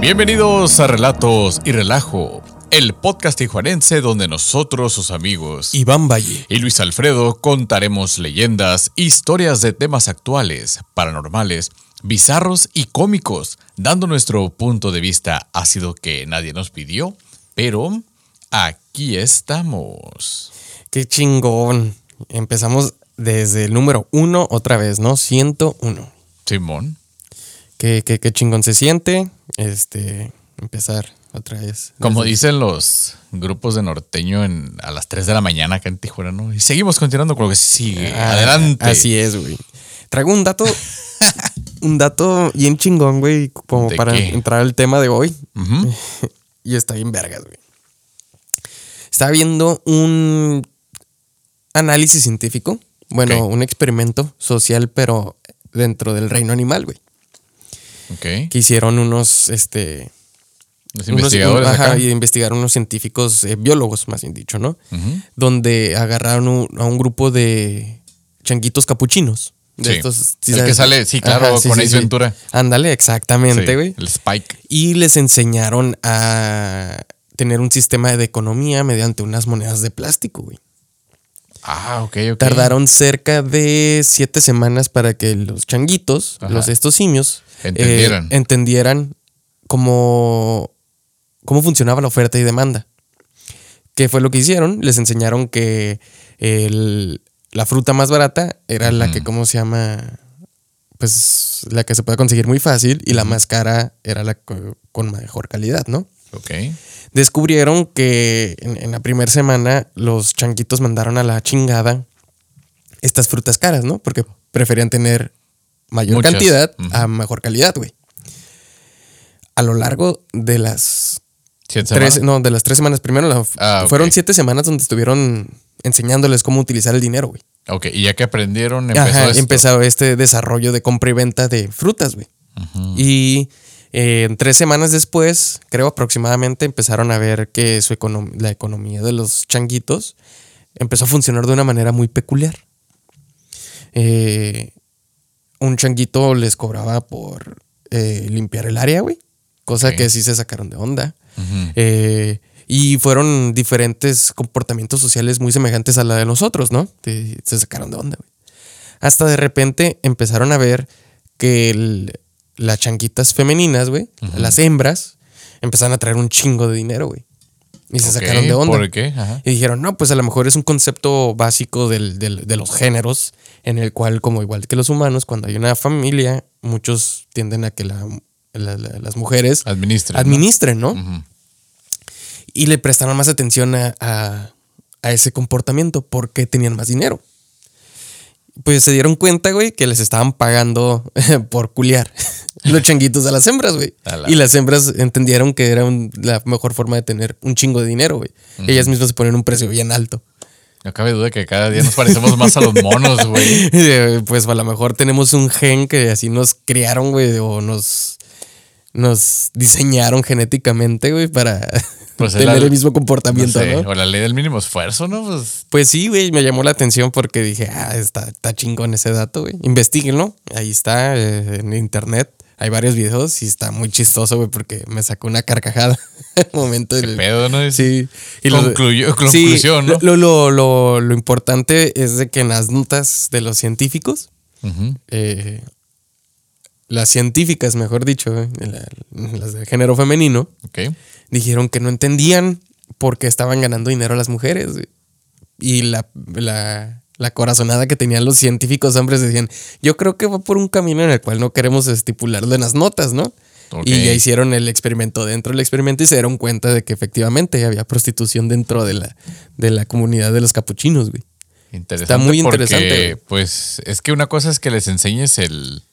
Bienvenidos a Relatos y Relajo, el podcast tijuanense donde nosotros, sus amigos Iván Valle y Luis Alfredo contaremos leyendas, historias de temas actuales, paranormales, bizarros y cómicos, dando nuestro punto de vista ácido que nadie nos pidió, pero aquí estamos. Qué chingón. Empezamos desde el número uno otra vez, ¿no? 101. Simón. Qué, qué, qué chingón se siente. Este, empezar otra vez. Como Desde- dicen los grupos de norteño en, a las 3 de la mañana acá en Tijuana, ¿no? Y seguimos continuando con lo que sigue. Ah, Adelante. Así es, güey. Traigo un dato, un dato bien chingón, güey, como ¿De para qué? entrar al tema de hoy. Y está bien vergas, güey. Estaba viendo un análisis científico, bueno, un experimento social, pero dentro del reino animal, güey. Que hicieron unos, este... Los unos- investigadores ajá, acá. y investigaron unos científicos, eh, biólogos más bien dicho, ¿no? Donde agarraron un- a un grupo de changuitos capuchinos. De Sí. estos, ¿sí El sabes? que sale, sí, claro, con Ace Ventura. Ándale, exactamente, güey. el Spike. Y les enseñaron a tener un sistema de economía mediante unas monedas de plástico, güey. Ah, ok, ok. Tardaron cerca de siete semanas para que los changuitos, Ajá. los estos simios, eh, Entendieran. entendieran cómo, cómo funcionaba la oferta y demanda. ¿Qué fue lo que hicieron? Les enseñaron que el- la fruta más barata era la que. ¿cómo se llama? Pues la que se puede conseguir muy fácil y la más cara era la co- con mejor calidad, ¿no? Ok. descubrieron que en, en la primera semana los changuitos mandaron a la chingada estas frutas caras, ¿no? Porque preferían tener mayor Muchas. cantidad a mejor calidad, güey. A lo largo de las ¿Siete tres, semanas? no, de las tres semanas, primero la- Ah, fueron siete semanas donde estuvieron enseñándoles cómo utilizar el dinero, güey. Ok, y ya que aprendieron, empezó Ajá, esto. empezó este desarrollo de compra y venta de frutas, güey. Y eh, tres semanas después, creo aproximadamente, empezaron a ver que su econom- la economía de los changuitos empezó a funcionar de una manera muy peculiar. Eh, un changuito les cobraba por eh, limpiar el área, güey. Cosa que sí se sacaron de onda. Eh, y fueron diferentes comportamientos sociales muy semejantes a la de nosotros, ¿no? Se sacaron de onda, güey. Hasta de repente empezaron a ver que el- las changuitas femeninas, güey, las hembras, empezaron a traer un chingo de dinero, güey. Y se sacaron de onda. ¿Por qué? Ajá. Y dijeron, no, pues a lo mejor es un concepto básico del- del- de los géneros, en el cual, como igual que los humanos, cuando hay una familia, muchos tienden a que la- la- la- las mujeres Administren. ¿no? administren, ¿no? Y le prestaron más atención a, a- a ese comportamiento porque tenían más dinero. Pues se dieron cuenta, güey, que les estaban pagando por culiar los changuitos a las hembras, güey. La- Y las hembras entendieron que era un- la mejor forma de tener un chingo de dinero, güey. Ellas mismas se ponen un precio bien alto. No cabe duda que cada día nos parecemos más a los monos, güey. Pues a lo mejor tenemos un gen que así nos criaron, güey, o nos, nos diseñaron genéticamente, güey, para Pues es tener la- el mismo No comportamiento, sé, ¿no? O la ley del mínimo esfuerzo, ¿no? Pues Pues sí, güey, me llamó la atención porque dije, ah, está, está chingón ese dato, güey. Investíguenlo. Ahí está, eh, en internet. Hay varios videos y está muy chistoso, güey, porque me sacó una carcajada al momento del. pedo, ¿no? Sí. lo- Concluyó- Sí, conclusión, ¿no? Lo, lo, lo- lo importante es de que en las notas de los científicos, eh, las científicas, mejor dicho, eh, la- las de género femenino, dijeron que no entendían por qué estaban ganando dinero las mujeres. Y la, la, la corazonada que tenían los científicos hombres decían, yo creo que va por un camino en el cual no queremos estipularlo en las notas, ¿no? Y ya hicieron el experimento dentro del experimento y se dieron cuenta de que efectivamente había prostitución dentro de la, de la comunidad de los capuchinos, güey. Interesante. Está muy porque, interesante, güey. Pues es que una cosa es que les enseñes el.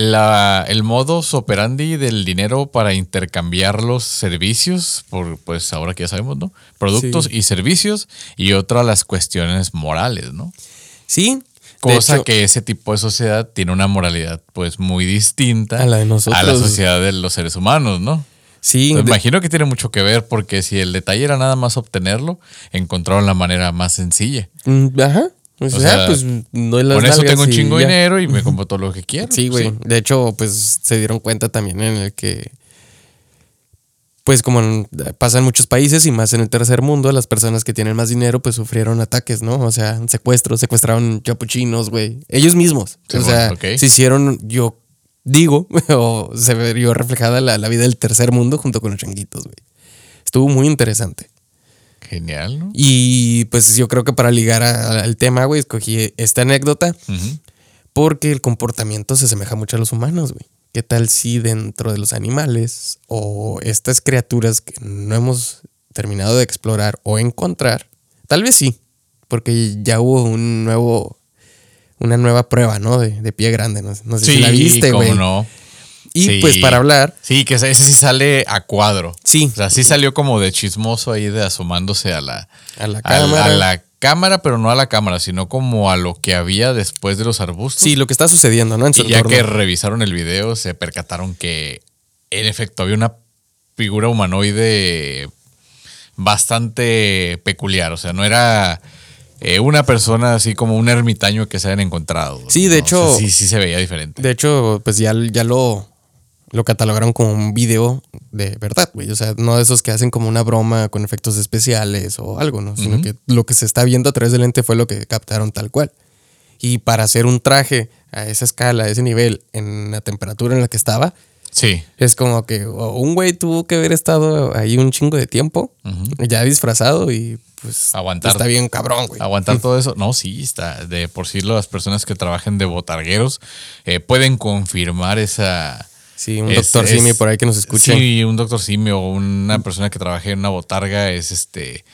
La, el modus operandi del dinero para intercambiar los servicios, por pues ahora que ya sabemos, ¿no? Productos Sí. y servicios, y otra las cuestiones morales, ¿no? Sí. Cosa hecho, que ese tipo de sociedad tiene una moralidad pues muy distinta A la de nosotros. a la sociedad de los seres humanos, ¿no? Sí, de- imagino que tiene mucho que ver porque si el detalle era nada más obtenerlo, encontraron la manera más sencilla. Mm, Ajá. O, O sea, sea, pues no las Con eso tengo un chingo de dinero y me compro todo lo que quiero. Sí, güey. De hecho, pues se dieron cuenta también en el que pues como en- pasa en muchos países y más en el tercer mundo, las personas que tienen más dinero pues sufrieron ataques, ¿no? O sea, secuestros, secuestraron capuchinos, güey. Ellos mismos. Sí, o sea, se hicieron, yo digo, o se vio reflejada la, la vida del tercer mundo junto con los changuitos, güey. Estuvo muy interesante. Genial, ¿no? Y pues yo creo que para ligar a- al tema, güey, escogí esta anécdota porque el comportamiento se asemeja mucho a los humanos, güey. ¿Qué tal si dentro de los animales o estas criaturas que no hemos terminado de explorar o encontrar, tal vez sí, porque ya hubo un nuevo, una nueva prueba, ¿no? De, de pie grande, no, no sé si la viste, cómo güey. no. Y Sí. pues para hablar, Sí, que ese sí sale a cuadro. sí, O sea, sí salió como de chismoso ahí de asomándose a la, a la a, cámara. a la cámara, pero no a la cámara, sino como a lo que había después de los arbustos. Sí, lo que está sucediendo, ¿no? En su y ya que revisaron el video, se percataron que en efecto había una figura humanoide bastante peculiar. O sea, no era eh, una persona así como un ermitaño que se hayan encontrado. Sí, de No, hecho- o sea, sí, sí se veía diferente. De hecho, pues ya, ya lo, lo catalogaron como un video de verdad, güey. O sea, no de esos que hacen como una broma con efectos especiales o algo, ¿no? Sino que lo que se está viendo a través del lente fue lo que captaron tal cual. Y para hacer un traje a esa escala, a ese nivel, en la temperatura en la que estaba, Sí. es como que un güey tuvo que haber estado ahí un chingo de tiempo, ya disfrazado y pues Aguantar. está bien cabrón, güey. Aguantar todo eso. No, sí, está. De por sí, las personas que trabajen de botargueros eh, pueden confirmar esa. Sí, un es- doctor es- Simi por ahí que nos escuche. Sí, un doctor Simi o una persona que trabaje en una botarga es este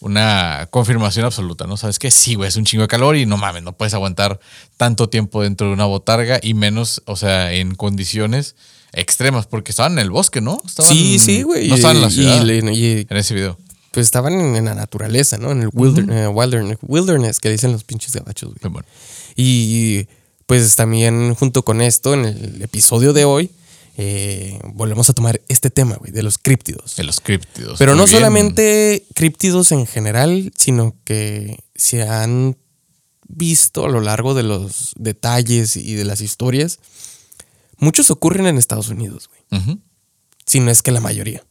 una confirmación absoluta, ¿no? Sabes que sí, güey, es un chingo de calor y no mames, no puedes aguantar tanto tiempo dentro de una botarga y menos, o sea, en condiciones extremas, porque estaban en el bosque, ¿no? Estaban- Sí, sí, güey. No estaban en la ciudad. y- y- en ese video. pues estaban en, en la naturaleza, ¿no? En el wilder- eh, wilderness, wilderness, que dicen los pinches gabachos, güey. Bueno. Y pues también junto con esto, en el episodio de hoy, eh, volvemos a tomar este tema, güey, de los críptidos. De los críptidos. Pero no bien. solamente críptidos en general, sino que se han visto a lo largo de los detalles y de las historias. Muchos ocurren en Estados Unidos, güey. Si no es que la mayoría.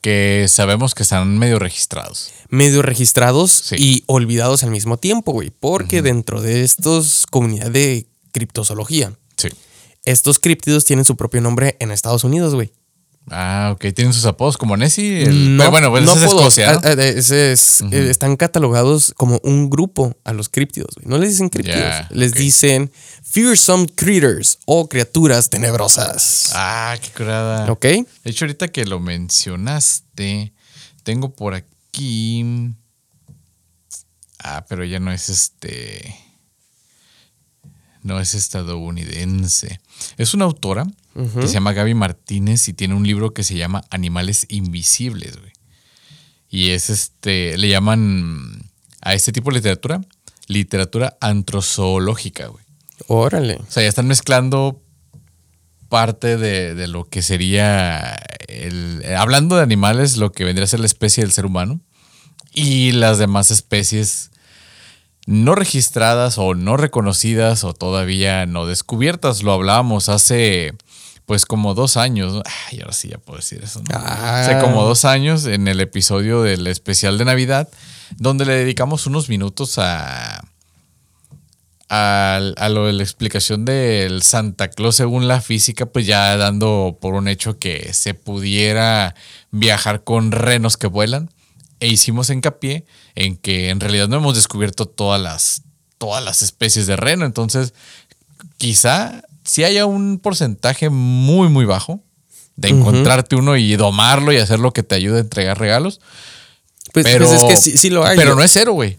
Que sabemos que están medio registrados. medio registrados Sí. y olvidados al mismo tiempo, güey. Porque dentro de estos comunidades de criptozoología, Sí. Estos críptidos tienen su propio nombre en Estados Unidos, güey. Ah, ok. Tienen sus apodos como Nessie. el- pero bueno, pues ese es. Escocia, ¿no? Ese es- eh, están catalogados como un grupo a los críptidos, güey. No les dicen críptidos, les dicen fearsome critters o criaturas tenebrosas. Ah, qué curada. ¿Ok? De hecho, ahorita que lo mencionaste, tengo por aquí. Ah, pero ya no es este. No es estadounidense. Es una autora que se llama Gaby Martínez y tiene un libro que se llama Animales Invisibles, güey. Y es este. Le llaman a este tipo de literatura literatura antrozoológica, güey. Órale. O sea, ya están mezclando parte de, de lo que sería el. Hablando de animales, lo que vendría a ser la especie del ser humano. Y las demás especies no registradas o no reconocidas o todavía no descubiertas. Lo hablábamos hace pues como dos años. Ay, ahora sí ya puedo decir eso. ¿no? Ah. Hace como dos años en el episodio del especial de Navidad, donde le dedicamos unos minutos a, a, a lo de la explicación del Santa Claus según la física, pues ya dando por un hecho que se pudiera viajar con renos que vuelan. E hicimos hincapié en que en realidad no hemos descubierto todas las, todas las especies de reno. Entonces, quizá si haya un porcentaje muy, muy bajo de encontrarte uno y domarlo y hacer lo que te ayude a entregar regalos. Pues, pero, pues es que sí, sí lo hay. Pero no es cero, güey.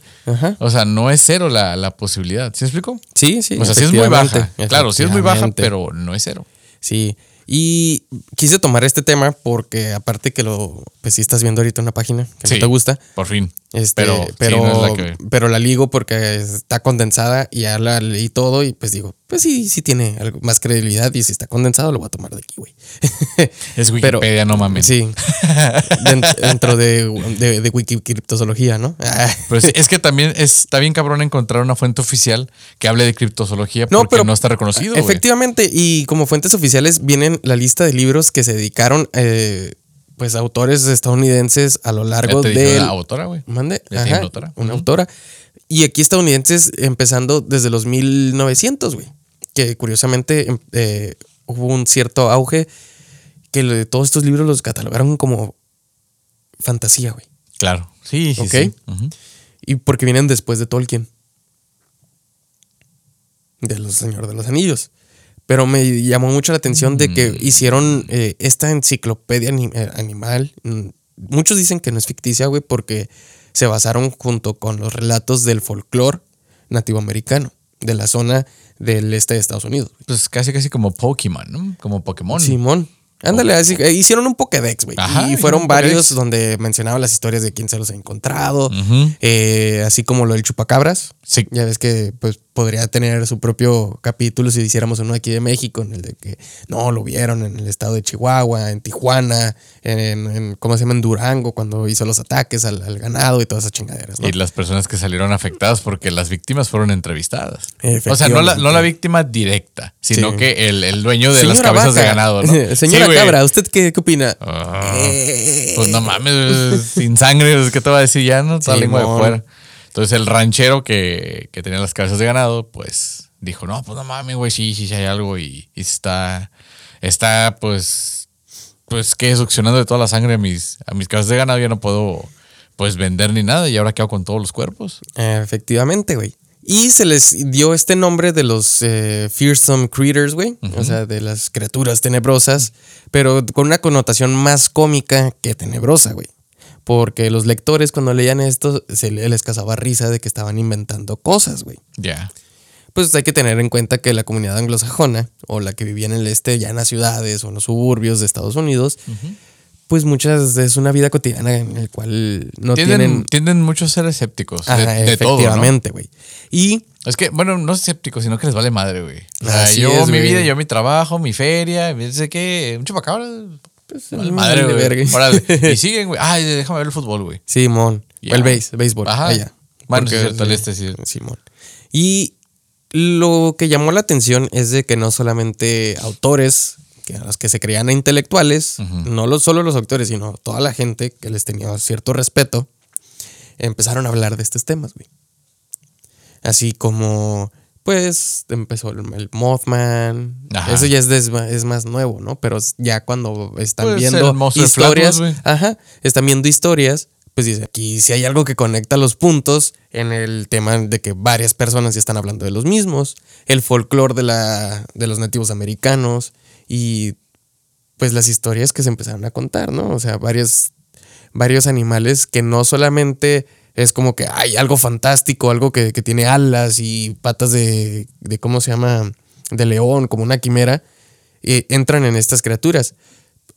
O sea, no es cero la, la posibilidad. ¿Sí me explico? Sí, sí. o sea, sí es muy baja. Claro, sí es muy baja, pero no es cero. Sí. Y quise tomar este tema porque aparte que lo, pues sí estás viendo ahorita una página que Sí, no te gusta, Por fin. este, pero, pero, sí, no es la que- pero la ligo porque está condensada y ya la leí todo y pues digo, pues sí, sí tiene algo más credibilidad y si está condensado lo voy a tomar de aquí, güey. Es Pero- Wikipedia, no mames. Sí. Dent- dentro de, de, de Wikicriptozoología, ¿no? Sí, es que también está bien cabrón encontrar una fuente oficial que hable de criptozoología No, porque pero- no está reconocido. Efectivamente, y como fuentes oficiales vienen la lista de libros que se dedicaron eh, pues autores estadounidenses a lo largo de... una autora, güey. Mande, ajá, autora. una autora. Y aquí estadounidenses empezando desde los 1900, güey. Que curiosamente em- eh, hubo un cierto auge que lo de todos estos libros los catalogaron como fantasía, güey. Claro. Sí, sí, Ok. sí. Y porque vienen después de Tolkien. De los Señor de los Anillos. Pero me llamó mucho la atención de que hicieron eh, esta enciclopedia eh, animal. Mm, Muchos dicen que no es ficticia, güey, porque se basaron junto con los relatos del folclore nativo americano, de la zona del este de Estados Unidos. güey. Pues casi, casi como Pokémon, ¿no? Como Pokémon. Simón. Ándale, así, eh, hicieron un Pokédex, güey. Y fueron varios donde mencionaban las historias de quién se los ha encontrado. Eh, así como lo del chupacabras. Sí. Ya ves que pues podría tener su propio capítulo si hiciéramos uno aquí de México, en el de que no, lo vieron en el estado de Chihuahua, en Tijuana, en, en- ¿cómo se llama? En Durango, cuando hizo los ataques al, al ganado y todas esas chingaderas, ¿no? Y las personas que salieron afectadas porque las víctimas fueron entrevistadas. O sea, no la, no la víctima directa, sino Sí. que el, el dueño de las cabezas de ganado, ¿no? Señora Sí. Cabra, ¿usted qué, qué opina? Ah, Eh, pues no mames, sin sangre, ¿qué te va a decir ya, no? Toda lengua de fuera. Entonces el ranchero que, que tenía las cabezas de ganado, pues dijo, no, pues no mames, güey, sí, sí, sí hay algo y, y está, está, pues, pues que succionando de toda la sangre a mis, a mis cabezas de ganado, ya no puedo, pues, vender ni nada y ahora qué hago con todos los cuerpos. Efectivamente, güey. Y se les dio este nombre de los eh, fearsome critters, güey. O sea, de las criaturas tenebrosas, pero con una connotación más cómica que tenebrosa, güey. Porque los lectores cuando leían esto se le- les causaba risa de que estaban inventando cosas, güey. Ya. Pues hay que tener en cuenta que la comunidad anglosajona, o la que vivía en el este, ya en las ciudades o en los suburbios de Estados Unidos, pues muchas es una vida cotidiana en el cual no tienden, tienen... tienden mucho a ser escépticos. de- efectivamente, güey. Y Es que, bueno, no escépticos, sino que les vale madre, güey. O sea, yo es, mi vida, yo mi trabajo, mi feria, sé qué, un chupacabra. Pues, vale madre, güey. verga. Órale. Y siguen, güey. Ay, déjame ver el fútbol, güey. Simón. Ya. El base, béisbol. Ajá. Allá. Bueno, Porque- es cierto, el este sí. Simón. Y lo que llamó la atención es de que no solamente autores, que a los que se creían intelectuales, no lo- solo los autores, sino toda la gente que les tenía cierto respeto, empezaron a hablar de estos temas, güey. Así como, pues, empezó el, el Mothman. Ajá. Eso ya es, es más nuevo, ¿no? Pero ya cuando están Pues, viendo historias, güey. ajá, están viendo historias, pues dice, aquí si hay algo que conecta los puntos en el tema de que varias personas ya están hablando de los mismos, el folclore de, la, de los nativos americanos y pues las historias que se empezaron a contar, ¿no? O sea, varios, varios animales que no solamente es como que hay algo fantástico, algo que, que tiene alas y patas de, de, ¿cómo se llama? De león, como una quimera, eh, entran en estas criaturas.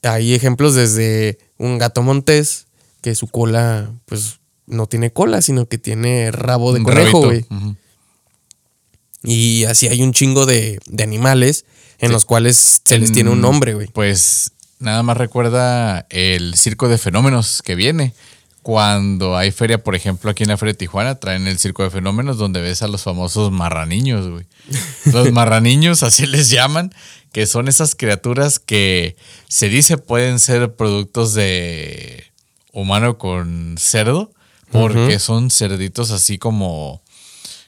Hay ejemplos desde un gato montés, que su cola, pues, no tiene cola, sino que tiene rabo de Un conejo, güey. Y así hay un chingo de, de animales en los cuales se les tiene un En- nombre, güey. Pues nada más recuerda el circo de fenómenos que viene. Cuando hay feria, por ejemplo, aquí en la Feria de Tijuana, traen el circo de fenómenos donde ves a los famosos marraniños, güey. Los marraniños, así les llaman, que son esas criaturas que se dice pueden ser productos de humano con cerdo, porque son cerditos así como,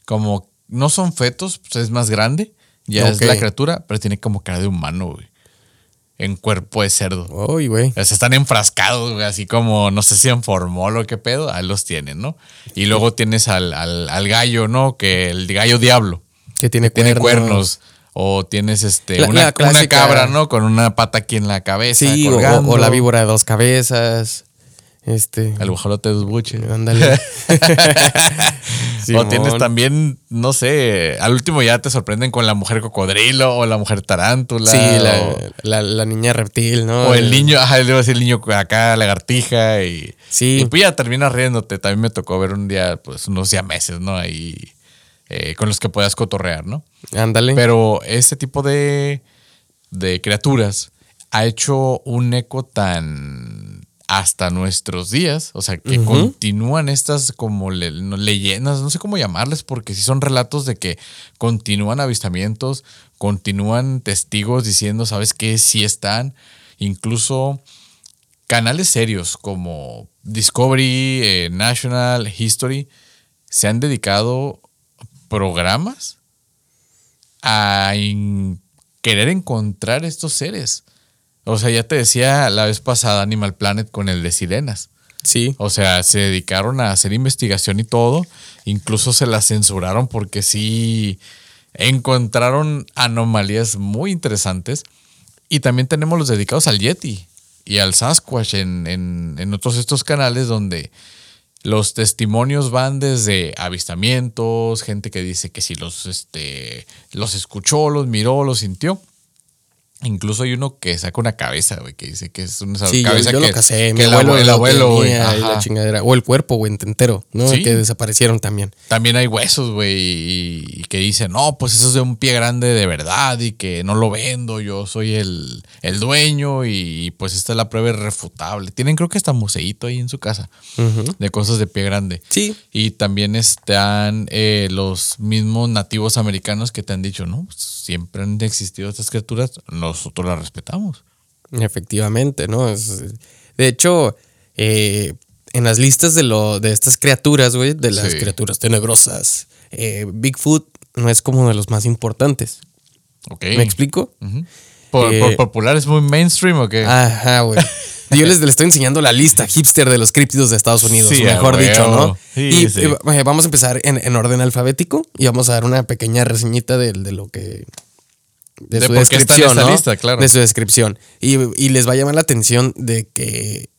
como, no son fetos, pues es más grande, ya es la criatura, pero tiene como cara de humano, güey. En cuerpo de cerdo. Uy, güey. O sea, están enfrascados, güey, así como, no sé si en formol o qué pedo, ahí los tienen, ¿no? Y luego tienes al, al- al gallo, ¿no? Que el gallo diablo Que tiene, tiene cuernos. cuernos. O tienes este La- una, la clásica- una cabra, ¿no? Con una pata aquí en la cabeza. Sí, o, o la víbora de dos cabezas. Este. El guajolote de dos buches. Ándale. o tienes también, no sé, al último ya te sorprenden con la mujer cocodrilo o la mujer tarántula. Sí, la, o, la- la niña reptil, ¿no? o el niño, ajá, a decir el niño acá, lagartija y... Sí. Y pues ya terminas riéndote. También me tocó ver un día, pues unos ya meses, ¿no? Ahí eh, con los que puedas cotorrear, ¿no? Ándale. Pero este tipo de, de criaturas ha hecho un eco tan hasta nuestros días, o sea, que continúan estas como le- no- leyendas, no sé cómo llamarles, porque sí son relatos de que continúan avistamientos, continúan testigos diciendo, ¿sabes qué? Sí están, incluso canales serios como Discovery, eh, National, History, se han dedicado programas a querer encontrar estos seres. O sea, ya te decía la vez pasada Animal Planet con el de sirenas. Sí. O sea, se dedicaron a hacer investigación y todo. Incluso se la censuraron porque sí encontraron anomalías muy interesantes. Y también tenemos los dedicados al Yeti y al Sasquatch en, en, en otros estos canales donde los testimonios van desde avistamientos, gente que dice que si los, este, los escuchó, los miró, los sintió. Incluso hay uno que saca una cabeza, güey, que dice que es una Sí, cabeza yo que, lo casé. Que el abuelo, abue- el lo abuelo, güey. la chingadera. O el cuerpo, güey, entero, ¿no? Sí. Que desaparecieron también. También hay huesos, güey, y, y que dicen, no, pues eso es de un pie grande de verdad y que no lo vendo, yo soy el, el dueño y pues esta es la prueba irrefutable. Tienen creo que hasta museíto ahí en su casa de cosas de pie grande. Sí. Y también están eh, los mismos nativos americanos que te han dicho, no, pues, siempre han existido estas criaturas, nosotros las respetamos. Efectivamente, ¿no? Es- de hecho, eh, en las listas de, lo, de estas criaturas, güey, de las Sí. criaturas tenebrosas, eh, Bigfoot no es como de los más importantes. ¿Ok? ¿Me explico? ¿Por, Eh, por popular es muy mainstream o qué? Ajá, güey. Yo les, les estoy enseñando la lista hipster de los críptidos de Estados Unidos, Sí, mejor dicho, ¿no? Sí, y sí. eh, vamos a empezar en, en orden alfabético y vamos a dar una pequeña reseñita de, de lo que. De, De su descripción, ¿no? lista, claro. De su descripción. Y, y les va a llamar la atención de que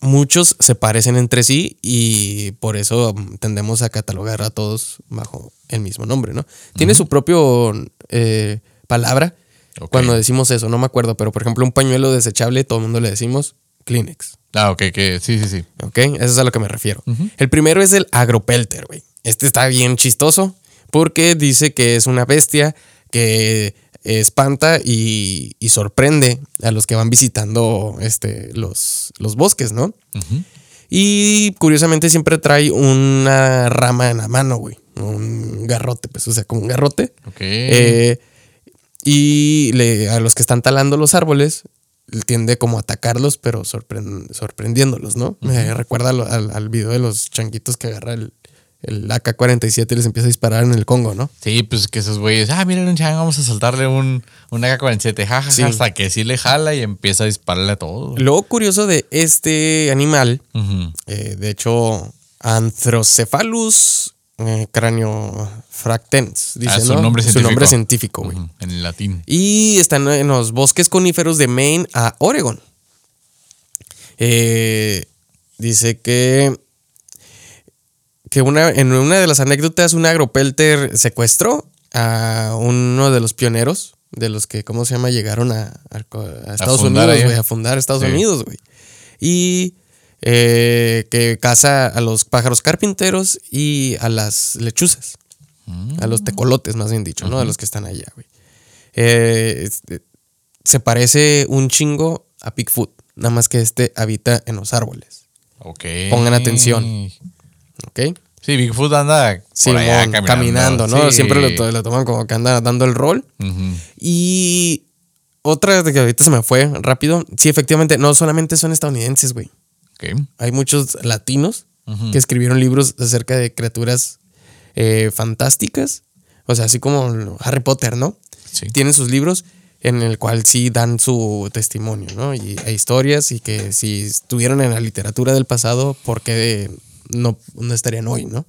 muchos se parecen entre sí y por eso mm, tendemos a catalogar a todos bajo el mismo nombre, ¿no? Tiene su propio eh, palabra cuando decimos eso, no me acuerdo, pero por ejemplo un pañuelo desechable, todo el mundo le decimos Kleenex, Ah, ok, que sí, sí, sí. ¿ok? Eso es a lo que me refiero. El primero es el agropelter, güey. Este está bien chistoso porque dice que es una bestia que espanta y, y sorprende a los que van visitando este, los, los bosques, ¿no? Y curiosamente siempre trae una rama en la mano, güey. Un garrote, pues, o sea, como un garrote. Ok. Eh, y le- a los que están talando los árboles, tiende como a atacarlos, pero sorpren- sorprendiéndolos, ¿no? Me recuerda al, al- al video de los changuitos que agarra el, el AK-47 y les empieza a disparar en el Congo, ¿no? Sí, pues que esos güeyes, ah, miren un chang, vamos a soltarle un, un AK-47, jajaja, Sí. hasta que sí le jala y empieza a dispararle a todo. Lo curioso de este animal, eh, de hecho, Anthrocephalus eh, craniofractens, dice, Ah, su ¿no? nombre Su científico. nombre científico, güey. En el latín. Y están en los bosques coníferos de Maine a Oregon. Eh, dice que, que una, en una de las anécdotas, un agropelter secuestró a uno de los pioneros, de los que, ¿cómo se llama? Llegaron a, Estados Unidos, güey, a fundar Estados Sí. Unidos, güey. Y eh, que caza a los pájaros carpinteros y a las lechuzas. A los tecolotes, más bien dicho, ¿no? A los que están allá, güey. Eh, este, se parece un chingo a Bigfoot, nada más que este habita en los árboles. Ok. Pongan atención. ¿Ok? Sí, Bigfoot anda Sí, por allá caminando. caminando, ¿no? Sí. Siempre lo, to- lo toman como que anda dando el rol. Y otra de que ahorita se me fue rápido. Sí, efectivamente, no solamente son estadounidenses, güey. Ok. Hay muchos latinos que escribieron libros acerca de criaturas eh, fantásticas. O sea, así como Harry Potter, ¿no? Sí. Tienen sus libros en el cual sí dan su testimonio, ¿no? Y hay historias y que si estuvieron en la literatura del pasado, ¿por qué no, no estarían hoy, no?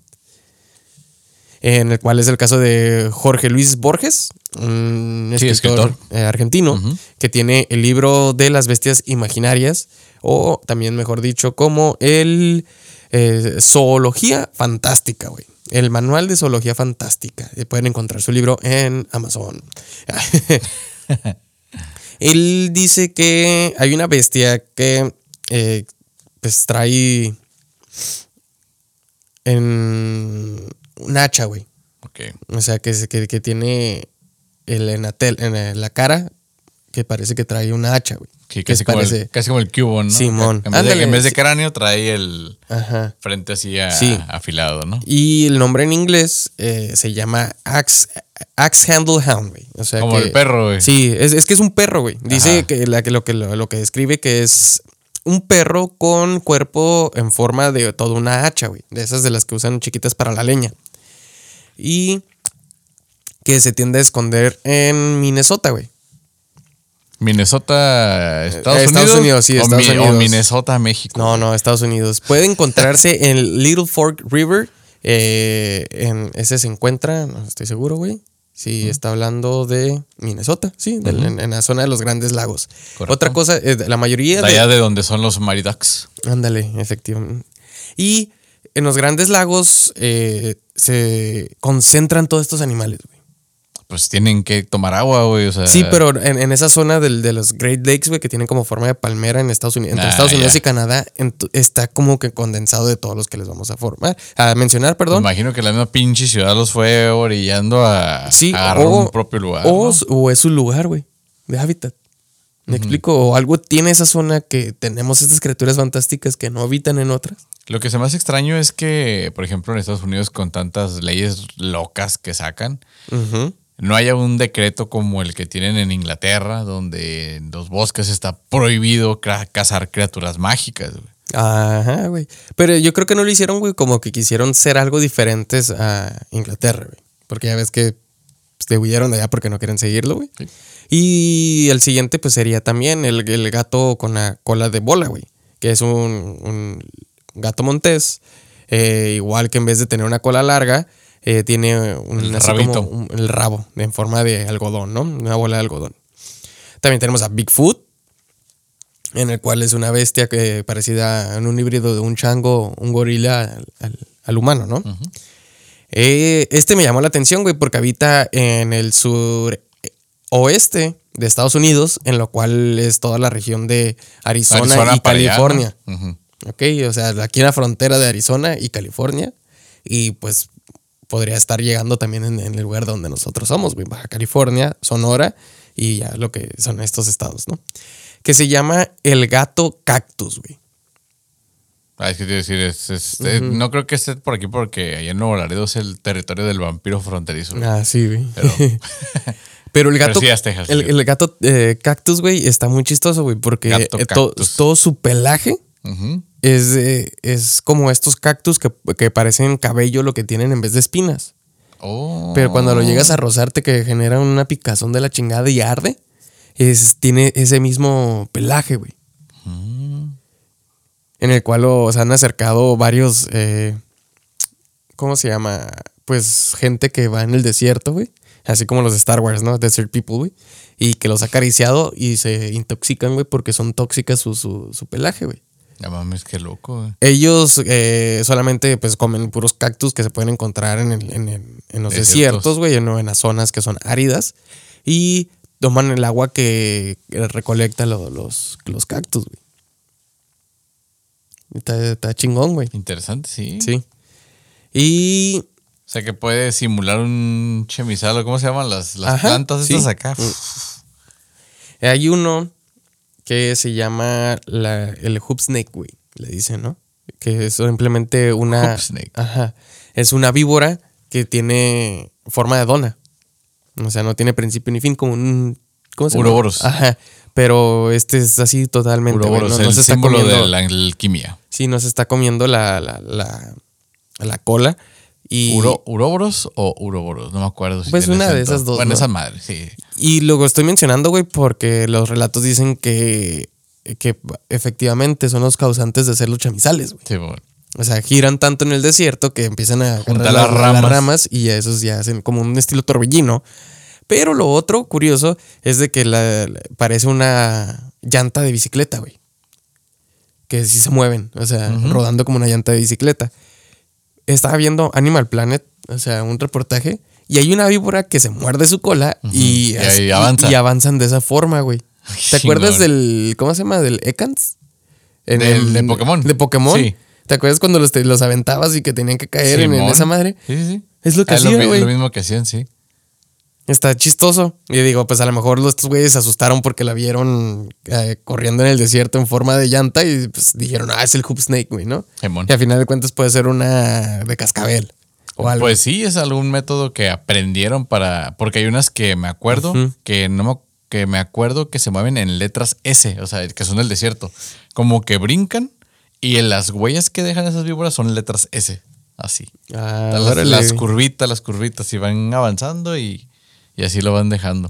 En el cual es el caso de Jorge Luis Borges, un Sí, escritor, escritor. eh, argentino, que tiene el libro de las bestias imaginarias, o también mejor dicho, como el eh, Zoología Fantástica, güey. El manual de zoología fantástica. Eh, Pueden encontrar su libro en Amazon. Él dice que hay una bestia que eh, pues trae en un hacha, güey. Ok. O sea, que, que, que tiene el en el- la cara que parece que trae una hacha, güey. Sí, Que casi, como el, parece- casi como el cubo, ¿no? Simón. En vez, de, en vez de cráneo trae el Ajá. frente así a- Sí. afilado, ¿no? Y el nombre en inglés eh, se llama Axe, Axe Handle Hound, güey. O sea Como que- el perro, güey. Sí, es, es que es un perro, güey. Dice que, la, que, lo, que lo, lo que describe que es un perro con cuerpo en forma de toda una hacha, güey. De esas de las que usan chiquitas para la leña. Y que se tiende a esconder en Minnesota, güey. Minnesota, Estados, Eh, Estados Unidos. Unidos, sí, Estados O Unidos. Minnesota, México. No, no, Estados Unidos. Puede encontrarse en Little Fork River. eh, en, ese se encuentra, no estoy seguro, güey. Sí, está hablando de Minnesota, sí, del- en, en la zona de los grandes lagos. Correcto. Otra cosa, eh, la mayoría De de, allá de donde son los Mariducks. Ándale, efectivamente. Y en los grandes lagos eh, se concentran todos estos animales, güey. Pues tienen que tomar agua, güey. O sea, Sí, pero en, en esa zona del- de los Great Lakes, güey, que tienen como forma de palmera en Estados Unidos, entre Ah, Estados Unidos y Canadá, está como que condensado de todos los que les vamos a formar, a mencionar, Me perdón. imagino que la misma pinche ciudad los fue orillando a, Sí, a agarrar o- un propio lugar. O, o es su lugar, güey, de hábitat. ¿Me explico? O algo tiene esa zona que tenemos estas criaturas fantásticas que no habitan en otras. Lo que se me hace extraño es que, por ejemplo, en Estados Unidos, con tantas leyes locas que sacan, Ujú. No haya un decreto como el que tienen en Inglaterra, donde en los bosques está prohibido cazar criaturas mágicas. güey. Ajá, güey. Pero yo creo que no lo hicieron, güey, como que quisieron ser algo diferentes a Inglaterra, güey. Porque ya ves que pues, te huyeron de allá porque no quieren seguirlo, güey. Sí. Y el siguiente, pues sería también el, el gato con la cola de bola, güey. Que es un, un gato montés. eh, igual que en vez de tener una cola larga, eh, tiene un, El así rabito. como un- el rabo en forma de algodón, ¿no? Una bola de algodón. También tenemos a Bigfoot, en el cual es una bestia que parecida en un híbrido de un chango, un gorila al, al- al humano, ¿no? Eh, este me llamó la atención, güey, porque habita en el sur oeste de Estados Unidos, en lo cual es toda la región de Arizona, Arizona y California. Ujú. Ok, o sea, aquí en la frontera de Arizona y California. Y pues podría estar llegando también en, en el lugar donde nosotros somos, güey, Baja California, Sonora y ya lo que son estos estados, ¿no? Que se llama el gato cactus, güey. Ah, es que te iba a decir, es- es- eh, no creo que esté por aquí porque allá en Nuevo Laredo es el territorio del vampiro fronterizo. güey. Ah, sí, güey. Pero- Pero el gato, sí es Texas, el, gato eh, cactus, güey, está muy chistoso, güey, porque eh, to- todo su pelaje Ujú. Es, es como estos cactus que, que parecen cabello lo que tienen en vez de espinas. Oh. Pero cuando lo llegas a rozarte que genera una picazón de la chingada y arde, es, tiene ese mismo pelaje, güey. En el cual los han acercado varios, eh, ¿cómo se llama? Pues gente que va en el desierto, güey. Así como los de Star Wars, ¿no? Desert People, güey. Y que los ha acariciado y se intoxican, güey, porque son tóxicas su, su, su pelaje, güey. Ya mames, qué loco. güey. Ellos eh, solamente pues comen puros cactus que se pueden encontrar en, el- en el- en los Desiertos. güey, no en las zonas que son áridas. Y toman el agua que recolecta lo- los, los cactus, güey. Está, está chingón, güey. Interesante, sí. Sí. Y O sea que puede simular un chemizal, ¿cómo se llaman las, las Ajá, plantas sí. estas acá? hay uno que se llama la- el hoop snake, güey. Le dicen, ¿no? Que es simplemente una. Hoop snake. Ajá. Es una víbora que tiene forma de dona. O sea, no tiene principio ni fin, como un. ¿Cómo se llama? Uroboros. Ajá. Pero este es así totalmente. Uroboros, no, no el se está símbolo comiendo. de la alquimia. Sí, no se está comiendo la, la, la, la cola. Y, Uro- ¿Uroboros o uroboros? No me acuerdo. Si Pues una de esas dos, Bueno, ¿no? esa madre, sí. y luego estoy mencionando, güey, porque los relatos dicen que, que efectivamente son los causantes de ser los chamizales, güey. Sí, bueno. O sea, giran tanto en el desierto que empiezan a Juntar las las, ramas. y a esos ya hacen como un estilo torbellino. Pero lo otro curioso es de que la, la- parece una llanta de bicicleta, güey. Que sí se mueven, o sea, rodando como una llanta de bicicleta. Estaba viendo Animal Planet, o sea, un reportaje, y hay una víbora que se muerde su cola y, Y así- ahí avanza. y avanzan de esa forma, güey. ¿Te acuerdas del, ¿cómo se llama? Del Ekans? En Del- de Pokémon. De Pokémon. Sí. ¿Te acuerdas cuando los, te- los aventabas y que tenían que caer en, esa madre? Sí, sí, sí. Es lo que Ah, hacía, mi- güey. Lo mismo que hacían, sí. Está chistoso. Y digo, pues a lo mejor los- estos güeyes se asustaron porque la vieron eh, corriendo en el desierto en forma de llanta y pues dijeron, ah, es el Hoop Snake, güey, ¿no? Y al final de cuentas puede ser una de cascabel o algo. Pues sí, es algún método que aprendieron para. Porque hay unas que me acuerdo que no me. que me acuerdo que se mueven en letras S, o sea, que son del desierto. Como que brincan y en las huellas que dejan esas víboras son letras S. Así. Ah, las, las curvitas, las curvitas, y van avanzando y, y así lo van dejando.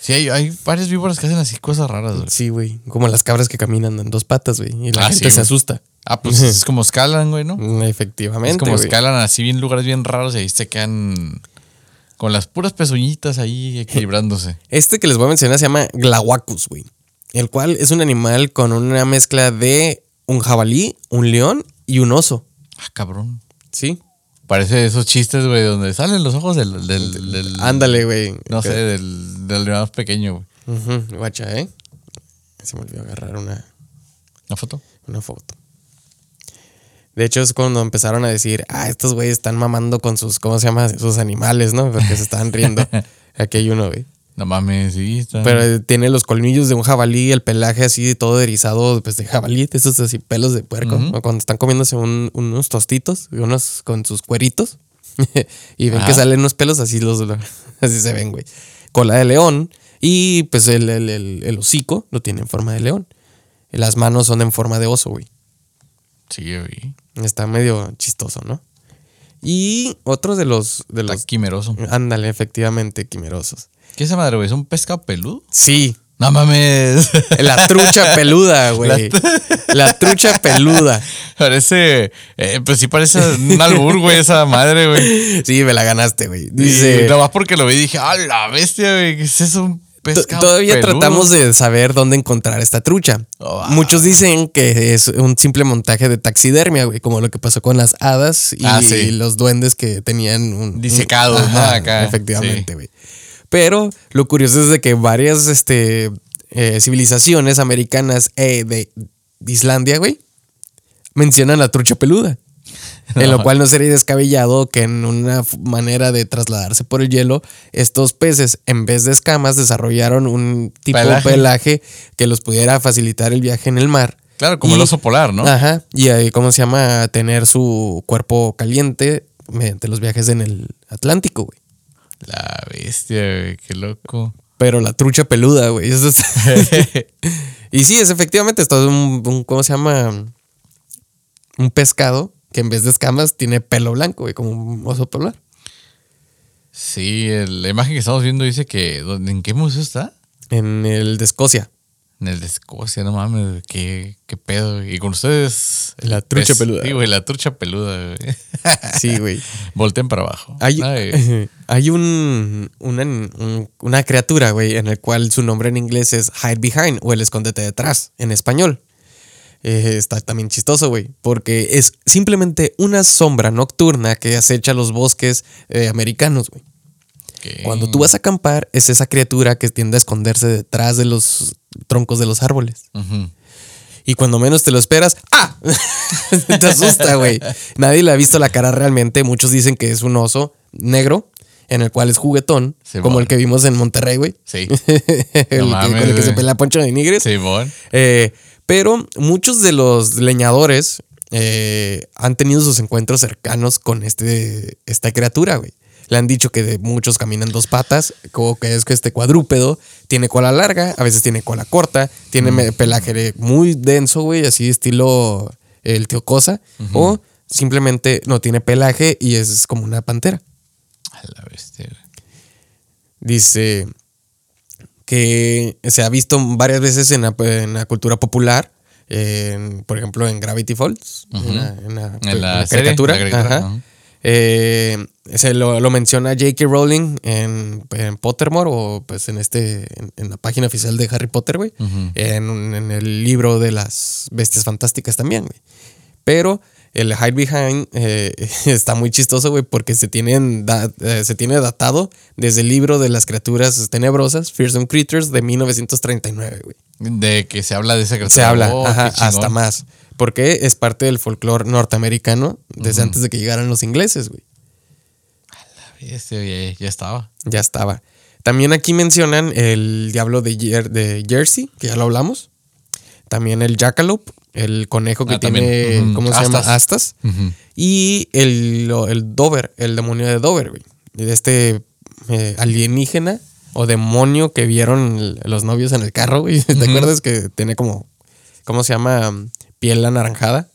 Sí, hay, hay varias víboras que hacen así cosas raras, güey. Sí, güey. Como las cabras que caminan en dos patas, güey. Y la Ah, gente sí, se asusta. Ah, pues es como escalan, güey, ¿no? Efectivamente. Es como güey. escalan así bien lugares bien raros y ahí se quedan con las puras pezuñitas ahí equilibrándose. Este que les voy a mencionar se llama Glahuacus, güey. El cual es un animal con una mezcla de un jabalí, un león y un oso. Ah, cabrón. ¿Sí? Parece esos chistes, güey, donde salen los ojos del... del, del- Ándale, güey. No sé, del, del más pequeño, güey. Guacha, ¿eh? Se me olvidó agarrar una, ¿Una foto? una foto. De hecho, es cuando empezaron a decir, ah, estos güeyes están mamando con sus, ¿cómo se llama? Sus animales, ¿no? Porque se estaban riendo. Aquí hay uno, güey. No mames, sí, está... Pero tiene los colmillos de un jabalí, el pelaje así todo erizado, pues de jabalí, esos así pelos de puerco. O cuando están comiéndose un- unos tostitos, unos con sus cueritos, y ven que salen unos pelos, así los así se ven, güey. Cola de león, y pues el, el- el- el hocico lo tiene en forma de león. Las manos son en forma de oso, güey. Sí, güey. Está medio chistoso, ¿no? Y otro de los. De Está los quimeroso. ándale, efectivamente, quimerosos. ¿Qué es esa madre, güey? ¿Es un pescado peludo? Sí, No mames. La trucha peluda, güey. La trucha peluda. parece... eh, pues sí parece un albur, güey, esa madre, güey. Sí, me la ganaste, güey. Dice... Dice. Nomás porque lo vi dije, ¡ah, la bestia, güey! ¿Qué es eso? Un "To- pescado Todavía peludo". tratamos de saber dónde encontrar esta trucha. Oh, ah. Muchos dicen que es un simple montaje de taxidermia, güey, como lo que pasó con las hadas y, Ah, sí. los duendes que tenían un Disecados, un- ¿no? Acá, Efectivamente, sí. güey. Pero lo curioso es de que varias este, eh, civilizaciones americanas eh, de Islandia, güey, mencionan la trucha peluda. En lo cual no sería descabellado que en una manera de trasladarse por el hielo, estos peces, en vez de escamas, desarrollaron un tipo Pelaje. de pelaje que los pudiera facilitar el viaje en el mar. Claro, como Y- el oso polar, ¿no? Ajá. Y ahí, ¿cómo se llama? Tener su cuerpo caliente mediante los viajes en el Atlántico, güey. La bestia, güey, qué loco. Pero la trucha peluda, güey. Eso es- y sí, es efectivamente esto es un, un- ¿cómo se llama? Un pescado que en vez de escamas tiene pelo blanco, güey, como un oso polar. Sí, el- la imagen que estamos viendo dice que ¿dónde- ¿en qué museo está? En el de Escocia. En el de Escocia, no mames, qué, qué pedo. Y con ustedes. La trucha es- peluda. Sí, güey, la trucha peluda, güey. Sí, güey. Volten para abajo. Hay, Ay, hay un, una, un- una criatura, güey, en el cual su nombre en inglés es Hide Behind o el escóndete detrás en español. Eh, está también chistoso, güey, porque es simplemente una sombra nocturna que acecha los bosques eh, americanos, güey. Cuando tú vas a acampar, es esa criatura que tiende a esconderse detrás de los troncos de los árboles. Y cuando menos te lo esperas, ¡ah! te asusta, güey. Nadie le ha visto la cara realmente. Muchos dicen que es un oso negro, en el cual es juguetón, Sí, como el que vimos en Monterrey, güey. Sí, el que- mames, con el que se pelea Poncho de Nigres. Simón. Eh, pero muchos de los leñadores eh, han tenido sus encuentros cercanos con este, esta criatura, güey. Le han dicho que de muchos caminan dos patas, como que es que este cuadrúpedo tiene cola larga, a veces tiene cola corta, tiene me- pelaje muy denso, güey, así estilo el tío Cosa, o simplemente no tiene pelaje y es como una pantera. A la bestia. Dice que se ha visto varias veces en la, en la cultura popular, en, por ejemplo en Gravity Falls, en, la, en la- En la en la serie, caricatura. la caricatura, ajá. ajá. Eh, se lo, lo menciona J.K. Rowling en, en Pottermore o pues en este en, en la página oficial de Harry Potter, güey. En, en el libro de las bestias fantásticas también, güey. Pero el Hide Behind eh, está muy chistoso, güey, porque se, tienen da- eh, se tiene datado desde el libro de las criaturas tenebrosas, Fearsome Creatures, de 1939, güey. De que se habla de esa criatura. Se habla, Oh, ajá, hasta más. Porque es parte del folclore norteamericano desde antes de que llegaran los ingleses, güey. Ya, estaba. Ya estaba. También aquí mencionan el diablo de, Jer- de Jersey, que ya lo hablamos. También el jackalope, el conejo que Ah, tiene. ¿cómo se Astas. llama? Astas. Y el, el Dover, el demonio de Dover, güey. De este eh, alienígena o demonio que vieron los novios en el carro, güey. ¿Te acuerdas que tiene como, ¿cómo se llama? Piel anaranjada.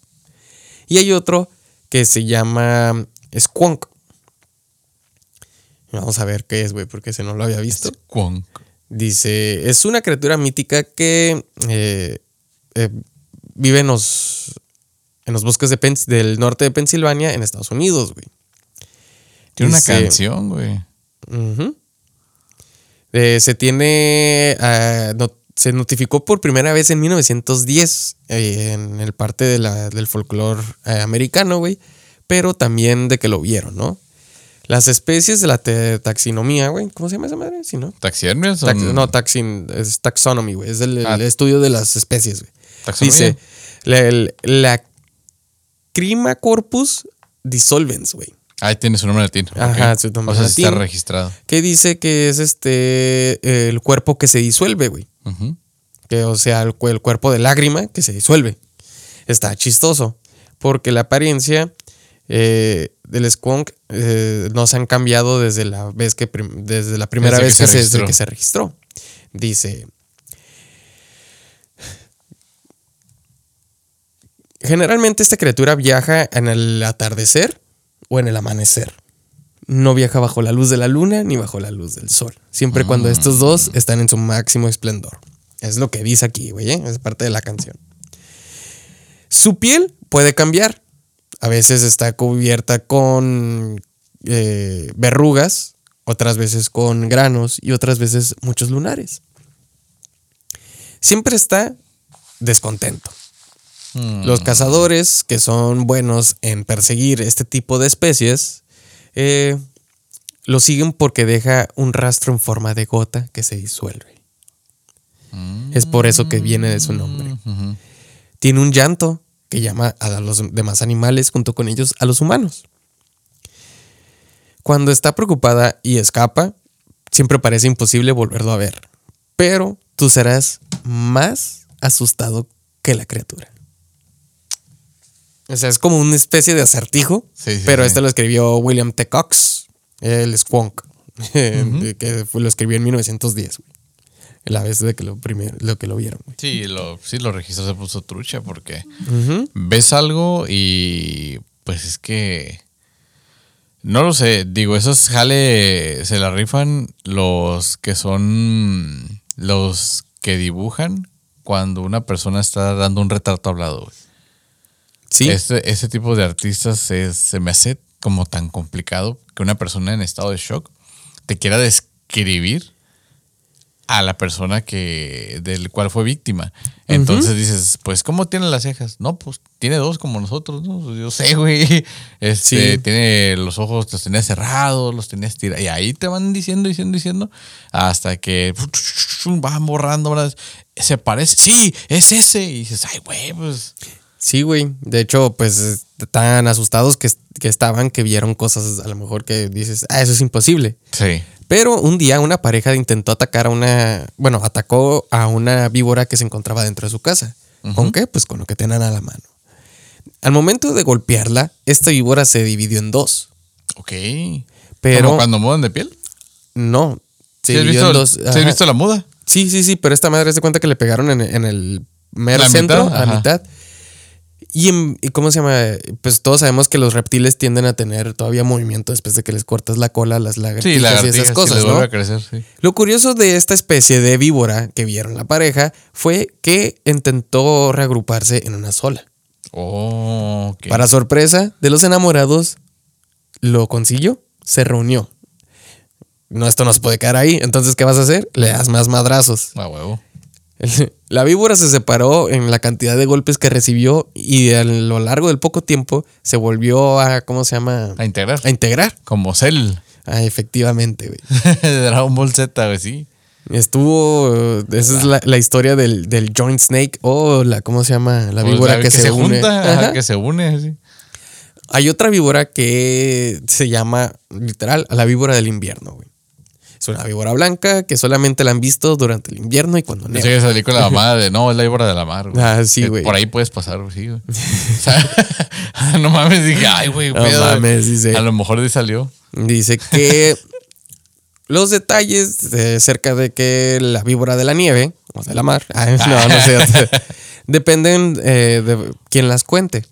Y hay otro que se llama Squonk. Vamos a ver qué es, güey, porque se no lo había visto. Squonk. Dice, es una criatura mítica que eh, eh, vive en los, en los bosques de Pens- del norte de Pensilvania, en Estados Unidos, güey. Tiene Dice- una canción, güey. Eh, se tiene. ah, se notificó por primera vez en 1910 eh, en el parte de la- del folclore eh, americano, güey. Pero también de que lo vieron, ¿no? Las especies de la taxinomía, güey. ¿Cómo se llama esa madre? Sí, ¿no? Tax- no, taxin, es taxonomy, güey. Es el, el Ah. estudio de las especies, güey. ¿Taxonomía? Dice, la, el- la Crima corpus dissolvens, güey. Ahí tiene su nombre latín. Ajá, su nombre O sea, está registrado. Que dice que es este el cuerpo que se disuelve, güey. Que, o sea, el, el cuerpo de lágrima que se disuelve. Está chistoso. Porque la apariencia eh, del skunk eh, no se han cambiado desde la vez que desde la primera Desde vez que se, desde registró. que se registró. Dice. Generalmente esta criatura viaja en el atardecer o en el amanecer. No viaja bajo la luz de la luna ni bajo la luz del sol. Siempre cuando estos dos están en su máximo esplendor. Es lo que dice aquí, güey. ¿eh? Es parte de la canción. Su piel puede cambiar. A veces está cubierta con eh, verrugas, otras veces con granos y otras veces muchos lunares. Siempre está descontento. Mm. Los cazadores, que son buenos en perseguir este tipo de especies, eh, lo siguen porque deja un rastro en forma de gota que se disuelve. Es por eso que viene de su nombre. Ujú. Tiene un llanto que llama a los demás animales junto con ellos a los humanos. Cuando está preocupada y escapa, siempre parece imposible volverlo a ver. Pero tú serás más asustado que la criatura. O sea, es como una especie de acertijo, Sí, sí, pero sí. este lo escribió William T. Cox, el Squonk, que lo escribió en 1910, güey. La vez de que lo, primer- lo que lo vieron, güey. Sí, lo, sí, lo registró, se puso trucha porque ves algo y pues es que no lo sé, digo, esos jale se la rifan los que son los que dibujan cuando una persona está dando un retrato hablado. güey. Sí. Este- ese tipo de artistas es- se me hace como tan complicado que una persona en estado de shock te quiera describir a la persona que del cual fue víctima. Entonces dices, pues, ¿cómo tiene las cejas? No, pues tiene dos como nosotros, ¿no? Yo sé, güey. Este, Sí. tiene los ojos, los tenía cerrados, los tenía estirados. Y ahí te van diciendo, diciendo, diciendo, hasta que van borrando. ¿verdad? Se parece, sí, es ese. Y dices, ay, güey, pues. Sí, güey. De hecho, pues tan asustados que, que estaban que vieron cosas a lo mejor que dices, ah, eso es imposible. Sí. Pero un día una pareja intentó atacar a una, bueno, atacó a una víbora que se encontraba dentro de su casa. ¿Con qué? Pues con lo que tenían a la mano. Al momento de golpearla, esta víbora se dividió en dos. Ok. Pero ¿Como cuando mudan de piel? no, se ¿Sí has, visto, en dos. sí has Ajá. visto la muda? Sí, sí, sí, pero esta madre se cuenta que le pegaron en, en el mero La centro, mitad, a mitad. Y, en- y ¿cómo se llama? Pues todos sabemos que los reptiles tienden a tener todavía movimiento después de que les cortas la cola, las lagartijas Sí, la y esas cosas, vuelve a crecer, sí. Lo curioso de esta especie de víbora que vieron la pareja fue que intentó reagruparse en una sola. Oh. Para sorpresa de los enamorados, lo consiguió, se reunió. No, esto no se puede quedar ahí. Entonces, ¿qué vas a hacer? Le das más madrazos. A huevo. La víbora se separó en la cantidad de golpes que recibió y a lo largo del poco tiempo se volvió a, ¿cómo se llama? A integrar. A integrar. Como Cell. Ah, efectivamente, güey. de Dragon Ball Z, güey, sí. Estuvo, eh, esa es la, la historia del, del joint snake o la, ¿cómo se llama? La Pues, víbora la que, se, une. junta, Ajá. que se une, sí. Hay otra víbora que se llama, literal, la víbora del invierno, güey. Es una víbora blanca que solamente la han visto durante el invierno y cuando neva. que salí con la mamada de no, es la víbora de la mar, güey. Ah, sí, güey. Por ahí puedes pasar, sí, güey. O sea, no mames, dije, ay, güey, No pedo. mames, dice. A lo mejor de ahí salió. Dice que los detalles eh, cerca de que la víbora de la nieve, o de la mar, ay, no, no sé, dependen eh, de quien las cuente.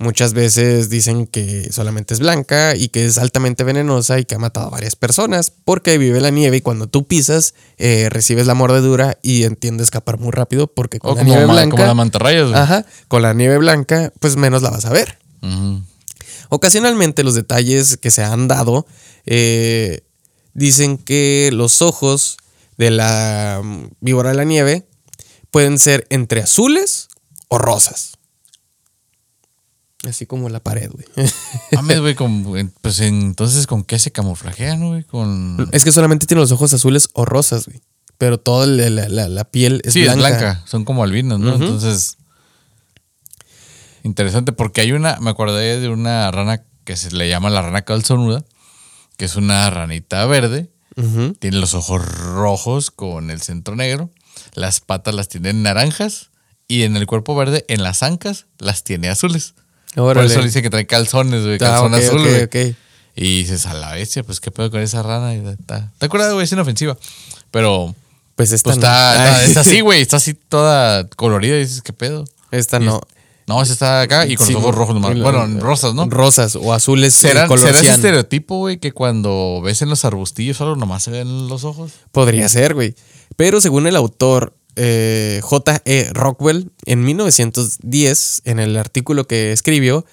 Muchas veces dicen que solamente es blanca y que es altamente venenosa y que ha matado a varias personas porque vive la nieve y cuando tú pisas eh, recibes la mordedura y entiende escapar muy rápido porque con O la como, nieve blanca, como las mantarrayas, ajá, con la nieve blanca, pues menos la vas a ver. Ocasionalmente los detalles que se han dado eh, dicen que los ojos de la mm, víbora de la nieve pueden ser entre azules o rosas. Así como la pared, güey. Mames, güey, con- pues entonces, ¿con qué se camuflajean, güey? Con... es que solamente tiene los ojos azules o rosas, güey. Pero toda la, la- la- la piel es sí, blanca. es blanca. Son como albinos, ¿no? Entonces, interesante, porque hay una, me acordé de una rana que se le llama la rana calzonuda, que es una ranita verde, tiene los ojos rojos con el centro negro, las patas las tiene naranjas y en el cuerpo verde, en las ancas, las tiene azules. Por Órale. eso le dicen que trae calzones, güey, Ah, calzón azul, ok. Y dices, a la bestia, pues qué pedo con esa rana. ¿Te acuerdas, güey? Es inofensiva. Pero, Pues esta pues no. está, así, güey. Está así toda colorida. Y dices, ¿qué pedo? Esta Y- no. No, esa está acá y con Sí, los ojos rojos nomás. Bueno, rosas, ¿no? Rosas o azules. ¿Será, color ¿será ese estereotipo, güey, que cuando ves en los arbustillos algo nomás se ven los ojos? Podría ser, güey. Pero según el autor eh, J.E. Rockwell, en 1910, en el artículo que escribió,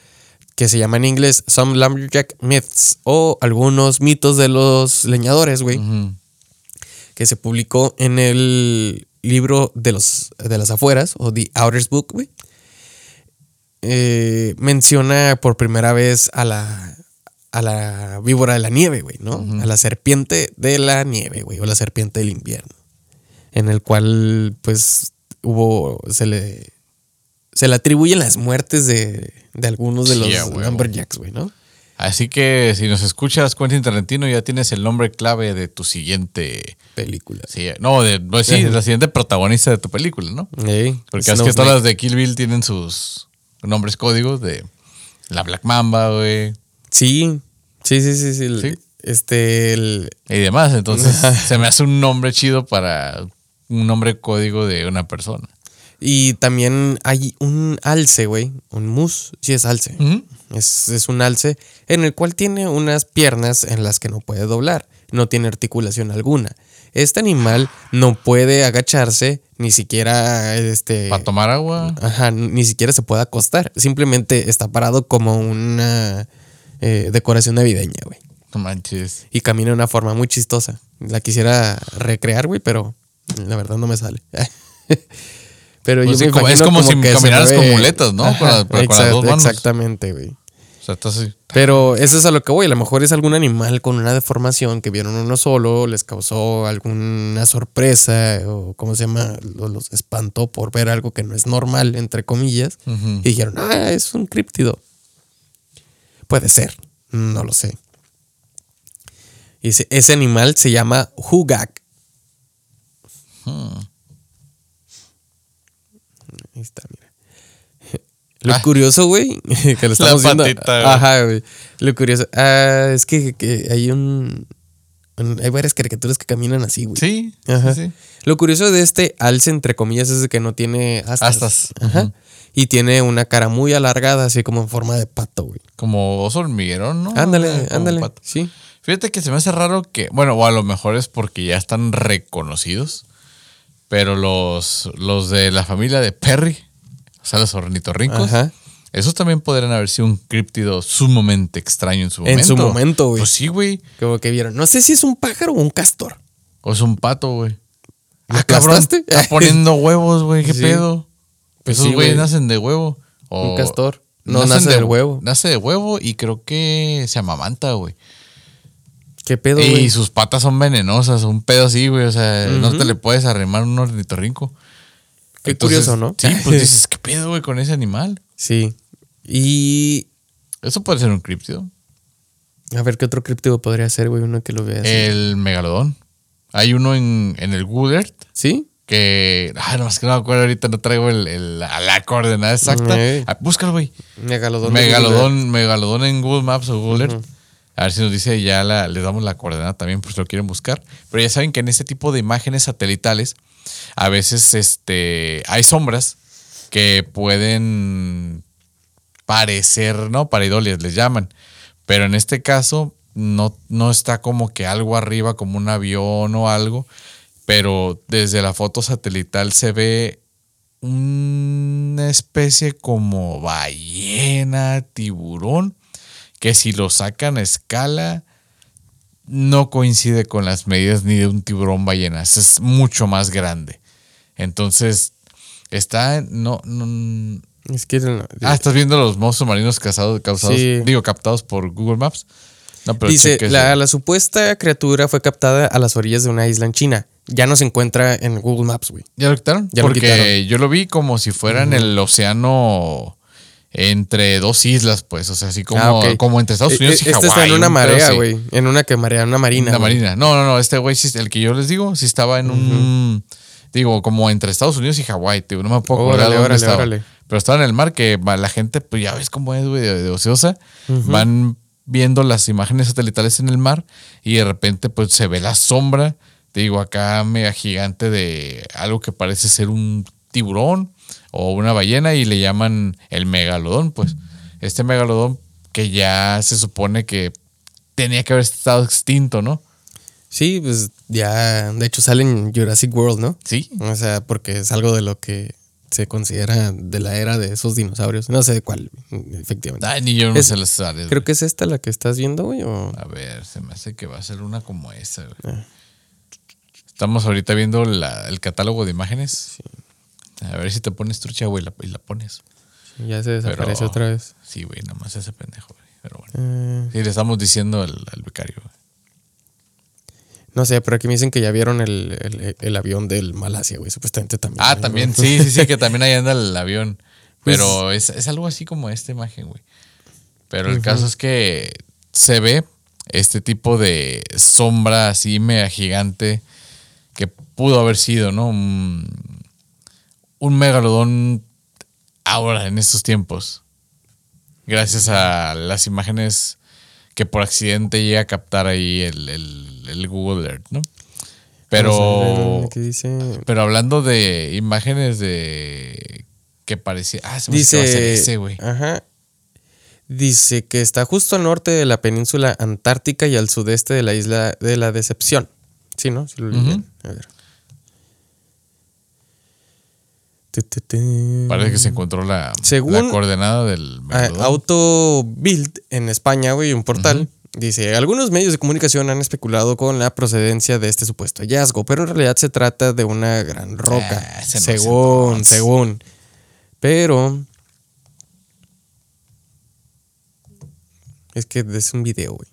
que se llama en inglés Some Lumberjack Myths o algunos mitos de los leñadores, güey, que se publicó en el libro de, los, de las afueras o The Outers Book, güey, eh, menciona por primera vez a la, a la víbora de la nieve, güey, ¿no? A la serpiente de la nieve, güey, o la serpiente del invierno. En el cual, pues, hubo, se le, se le atribuyen las muertes de, de algunos de Sí, los lumberjacks, güey, ¿no? Así que si nos escuchas, Quentin Tarantino, ya tienes el nombre clave de tu siguiente. Películas. Sí, no, de, pues sí, de la siguiente protagonista de tu película, ¿no? Ey, Porque es que todas las de Kill Bill tienen sus nombres códigos de la Black Mamba, güey, Sí, sí, sí, sí, sí. Sí. Este, el, y demás. Entonces, se me hace un nombre chido para un nombre código de una persona. y también hay un alce, güey, un mus, sí es alce. Es, es un alce en el cual tiene unas piernas en las que no puede doblar, no tiene articulación alguna. Este animal no puede agacharse, ni siquiera este. Para tomar agua. Ajá, ni siquiera se puede acostar. Simplemente está parado como una eh, decoración navideña, güey. No manches. Y camina de una forma muy chistosa. La quisiera recrear, güey, pero la verdad no me sale. pero Pues yo sí, me como- es imagino como si caminaras con muletas, ¿no? Con las- con las dos manos. Exactamente, güey. O sea, está así. Pero eso es a lo que voy. A lo mejor es algún animal con una deformación que vieron uno solo, les causó alguna sorpresa o, ¿cómo se llama? Los, los espantó por ver algo que no es normal, entre comillas. Y dijeron, ah, es un críptido. Puede ser, no lo sé. Y ese, ese animal se llama Hugak. Hmm. Ahí está, mira. Lo Ah. curioso, güey, que lo estamos viendo. patita. Ajá, güey. Lo curioso. Ah, es que, que hay un, Hay varias caricaturas que caminan así, güey. Sí, Ajá. sí, sí. Lo curioso de este alce, entre comillas, es de que no tiene astas. Astas. Ajá. Y tiene una cara muy alargada, así como en forma de pato, güey. Como oso hormiguerón, ¿no? Ándale, como ándale. pato. Sí. Fíjate que se me hace raro que, bueno, o a lo mejor es porque ya están reconocidos, pero los, los de la familia de Perry, o sea, los ornitorrincos, Ajá. esos también podrían haber sido un críptido sumamente extraño en su En momento. su momento, güey. Pues sí, güey. Como que vieron. No sé si es un pájaro o un castor. O es un pato, güey. ¿Lo Ah, cabrón, está poniendo huevos, güey. ¿Qué Sí. pedo? Pues Esos güeyes güey. nacen de huevo. O Un castor. No, nacen nace del huevo. Nace de huevo y creo que se amamanta, güey. ¿Qué pedo, Y sus patas son venenosas, un pedo así, güey. O sea, no te le puedes arrimar un ornitorrinco. Qué curioso, ¿no? Sí, pues dices, ¿qué pedo, güey, con ese animal? Sí. Y. Eso puede ser un críptido. A ver, ¿qué otro críptido podría ser, güey? Uno que lo vea así. El megalodón. Hay uno en, en el Woodert ¿Sí? que. Ah, no, es que no me acuerdo ahorita, no traigo el, el- la, coordenada exacta. Ah, búscalo, güey. Megalodón. Megalodón, megalodón en Google Maps o Google Earth. A ver si nos dice, ya la, les damos la coordenada también, por si lo quieren buscar. Pero ya saben que en este tipo de imágenes satelitales, a veces este, hay sombras que pueden parecer, ¿no? Pareidoles les llaman. Pero en este caso, no, no está como que algo arriba, como un avión o algo. Pero desde la foto satelital se ve una especie como ballena, tiburón, que si lo sacan a escala no coincide con las medidas ni de un tiburón ballena, es mucho más grande. Entonces, está no, no es que Ah, estás viendo los monstruos marinos causados, digo, captados por Google Maps. Dice, la, la, supuesta criatura fue captada a las orillas de una isla en China. Ya no se encuentra en Google Maps, güey. ¿Ya lo quitaron? Ya Porque yo lo vi como si fuera en el océano entre dos islas, pues. O sea, así como, ah, como entre Estados e, Unidos y Hawái. Este está en una marea, güey. En una que marea, una marina. Una marina. No, no, no. Este güey, el que yo les digo, sí estaba en un. Digo, como entre Estados Unidos y Hawái, tío. No me puedo acordar dónde estaba. Pero estaba en el mar que la gente, pues ya ves cómo es, güey, de, ociosa. Van viendo las imágenes satelitales en el mar y de repente, pues se ve la sombra. Te digo, acá mega gigante de algo que parece ser un tiburón o una ballena y le llaman el megalodón, pues. Este megalodón que ya se supone que tenía que haber estado extinto, ¿no? Sí, pues ya, de hecho sale en Jurassic World, ¿no? Sí. O sea, porque es algo de lo que se considera de la era de esos dinosaurios. No sé de cuál, efectivamente. Ay, ni yo no sé las. Creo que es esta la que estás viendo, güey. A ver, se me hace que va a ser una como esa, güey. Ah. Estamos ahorita viendo el catálogo de imágenes. Sí. A ver si te pones trucha, güey, y la pones. ya se desaparece otra vez. Sí, güey, nomás ese pendejo, güey. Pero bueno. Eh. Sí, le estamos diciendo al, al becario, güey. No sé, pero aquí me dicen que ya vieron el, avión del Malasia, güey. Supuestamente también. Ah, también, sí, sí, sí, que también ahí anda el avión. Pues pero es, algo así como esta imagen, güey. Pero el caso es que se ve este tipo de sombra así mega gigante que pudo haber sido, ¿no? Un, un megalodón ahora, en estos tiempos. Gracias a las imágenes que por accidente llega a captar ahí el, Google Earth, ¿no? Pero. Pero hablando de imágenes de. que parecía. Ah, se me dice ese, güey. Ajá. Dice que está justo al norte de la península antártica y al sudeste de la isla de la Decepción. Sí, ¿no? Lo A ver. Parece que se encontró la, la coordenada del Auto Build en España, güey, un portal. Dice, algunos medios de comunicación han especulado con la procedencia de este supuesto hallazgo, pero en realidad se trata de una gran roca. Ah, según, según. Pero... Es que es un video, güey.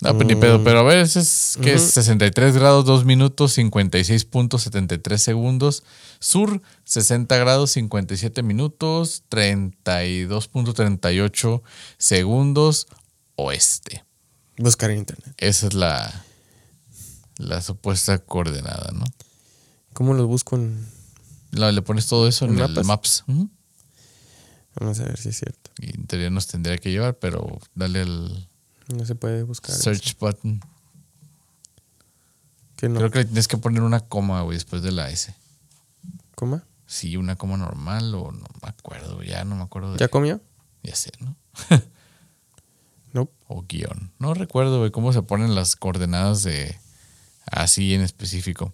No, pues ni pedo, pero a ver, es que es 63 grados 2 minutos 56.73 segundos. Sur, 60 grados 57 minutos 32.38 segundos. Oeste. Buscar en internet. Esa es la, la supuesta coordenada, ¿no? ¿Cómo lo busco en...? le pones todo eso en, el Maps. Vamos a ver si es cierto. Y en teoría nos tendría que llevar, pero dale al no se puede buscar. Search button. Creo que tienes que poner una coma, güey, después de la S. ¿Coma? Sí, una coma normal o no me acuerdo, ya no me acuerdo. ¿Ya comió? Ya sé, ¿no? no. O guion. No recuerdo, güey, cómo se ponen las coordenadas de así en específico.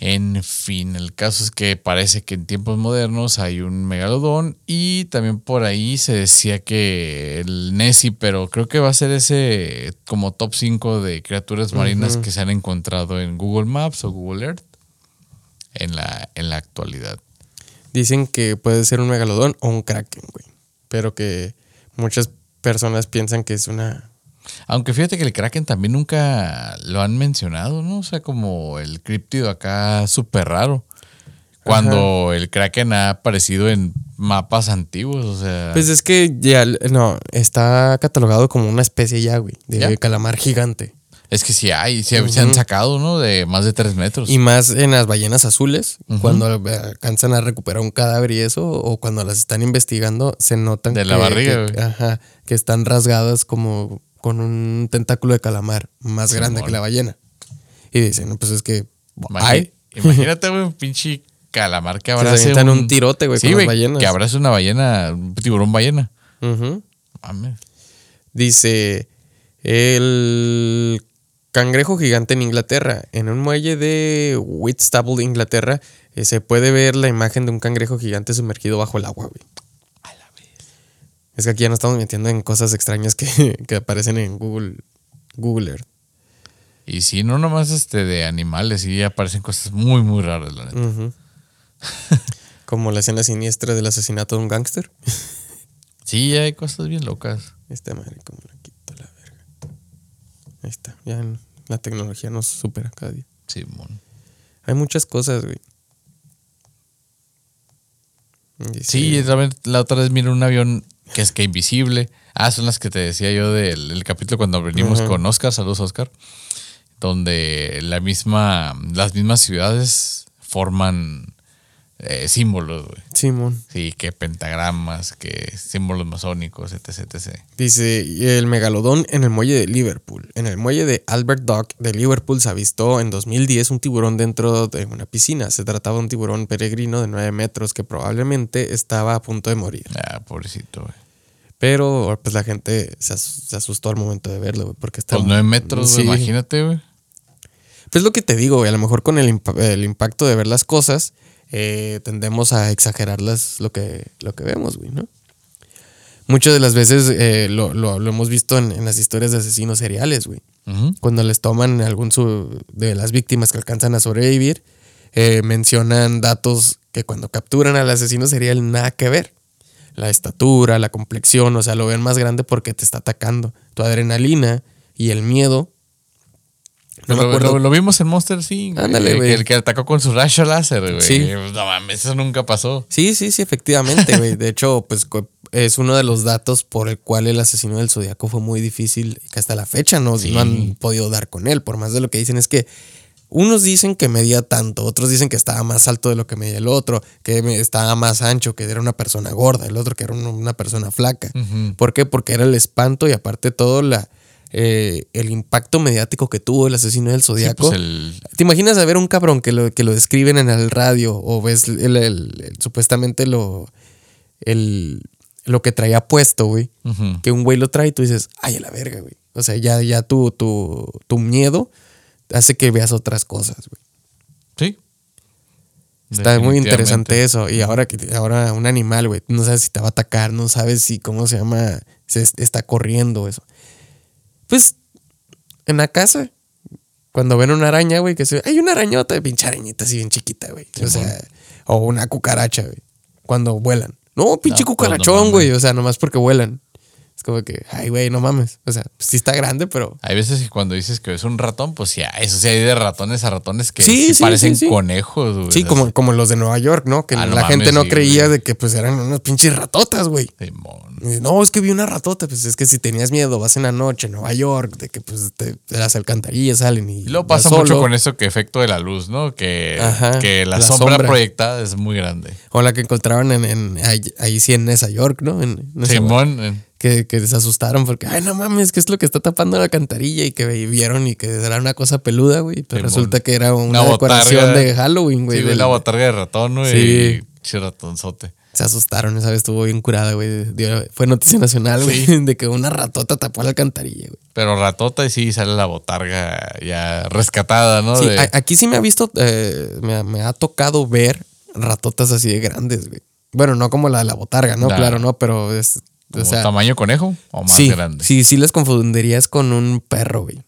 En fin, el caso es que parece que en tiempos modernos hay un megalodón y también por ahí se decía que el Nessie, pero creo que va a ser ese como top 5 de criaturas marinas que se han encontrado en Google Maps o Google Earth en la, en la actualidad. Dicen que puede ser un megalodón o un kraken, güey. Pero que muchas personas piensan que es una aunque fíjate que el Kraken también nunca lo han mencionado, ¿no? O sea, como el críptido acá súper raro. Cuando el Kraken ha aparecido en mapas antiguos, o sea. Pues es que ya, no, está catalogado como una especie ya, güey, de calamar gigante. Es que sí hay, sí, se han sacado, ¿no? De más de tres metros. Y más en las ballenas azules, cuando alcanzan a recuperar un cadáver y eso, o cuando las están investigando, se notan de la barriga, que, ajá, que están rasgadas como con un tentáculo de calamar más grande que la ballena. Y dicen, no, pues es que. Imagínate, güey, un pinche calamar que abraza. Se un, un tirote, güey, sí, con ballenas. Que abraza una ballena, un tiburón ballena. Dice, el cangrejo gigante en Inglaterra. En un muelle de Whitstable, Inglaterra, eh, se puede ver la imagen de un cangrejo gigante sumergido bajo el agua, güey. Es que aquí ya nos estamos metiendo en cosas extrañas que, aparecen en Google, Google Earth. Y sí, no nomás este de animales, sí aparecen cosas muy, muy raras, la neta. Como la escena siniestra del asesinato de un gángster. sí, hay cosas bien locas. Esta madre, como la quito la verga. Ahí está, ya la tecnología nos supera cada día. Sí, Hay muchas cosas, güey. Sí, la otra vez miré un avión que es que invisible. Ah, son las que te decía yo del capítulo cuando venimos con Oscar. Saludos, Oscar. Donde la misma, las mismas ciudades forman eh, símbolos, güey. Simón. Sí, que pentagramas, que símbolos masónicos, etc, etc. Dice, el megalodón en el muelle de Liverpool. En el muelle de Albert Dock de Liverpool se avistó en 2010 un tiburón dentro de una piscina. Se trataba de un tiburón peregrino de 9 metros que probablemente estaba a punto de morir. Ah, pobrecito, güey. Pero pues la gente se, asustó al momento de verlo, güey, porque estaba... Los 9 metros, imagínate, güey. Pues lo que te digo, güey, a lo mejor con el, el impacto de ver las cosas eh, tendemos a exagerarlas lo que, lo que vemos, güey, ¿no? Muchas de las veces eh, lo, hemos visto en, las historias de asesinos seriales, güey. Cuando les toman algún de las víctimas que alcanzan a sobrevivir, eh, mencionan datos que cuando capturan al asesino serial nada que ver. La estatura, la complexión, o sea, lo ven más grande porque te está atacando. Tu adrenalina y el miedo lo, vimos en Monster sí Ándale, güey. El, que atacó con su rayo láser, güey. Sí. No mames, eso nunca pasó. Sí, sí, sí, efectivamente, güey. De hecho, pues es uno de los datos por el cual el asesino del zodiaco fue muy difícil y que hasta la fecha no, no han podido dar con él. Por más de lo que dicen es que unos dicen que medía tanto, otros dicen que estaba más alto de lo que medía el otro, que estaba más ancho, que era una persona gorda, el otro que era una persona flaca. ¿Por qué? Porque era el espanto y aparte todo la eh, el impacto mediático que tuvo el asesino del Zodíaco. Pues ¿Te imaginas a ver un cabrón que lo, que lo describen en el radio o ves el, supuestamente lo, el, lo que traía puesto, güey? Que un güey lo trae y tú dices, ay, a la verga, güey. O sea, ya, ya tu, tu, tu miedo hace que veas otras cosas, güey. Sí. Está muy interesante eso. Y ahora que ahora un animal, güey, no sabes si te va a atacar, no sabes si, ¿cómo se llama? Se está corriendo eso. Pues en la casa, cuando ven una araña, güey, que se hay una arañota de pinche arañita así bien chiquita, güey. o sea, o una cucaracha, güey. Cuando vuelan. No, pinche cucarachón, güey. o sea, nomás porque vuelan. Es como que, ay, güey, no mames. O sea, sí está grande, pero. Hay veces que cuando dices que es un ratón, pues ya, eso sí hay de ratones a ratones que sí, parecen conejos, güey. Sí, como, como los de Nueva York, ¿no? Que ah, la gente no creía de que pues eran unas pinches ratotas, güey. No, es que vi una ratota. Pues es que si tenías miedo, vas en la noche a Nueva York, de que pues te, las alcantarillas salen y. Y luego pasa mucho con eso que efecto de la luz, ¿no? Que, que la, sombra, proyectada es muy grande. O la que encontraron en, ahí, sí en Nueva York, ¿no? En, Simón que, que se asustaron porque, ay, no mames, ¿qué es lo que está tapando la cantarilla? Y que vieron y que era una cosa peluda, güey. Pero resulta que era una, decoración de Halloween, güey. Sí, una botarga de ratón, güey. Sí. ratonzote. Se asustaron, esa vez estuvo bien curada, güey. Fue noticia nacional, güey, de que una ratota tapó la alcantarilla, güey. Pero ratota y sí sale la botarga ya rescatada, ¿no? Sí, aquí sí me ha visto, eh, me, me, ha tocado ver ratotas así de grandes, güey. Bueno, no como la de la botarga, ¿no? Claro, no, pero es o sea, ¿Tamaño conejo o más grande? Sí, sí les confundirías con un perro, güey.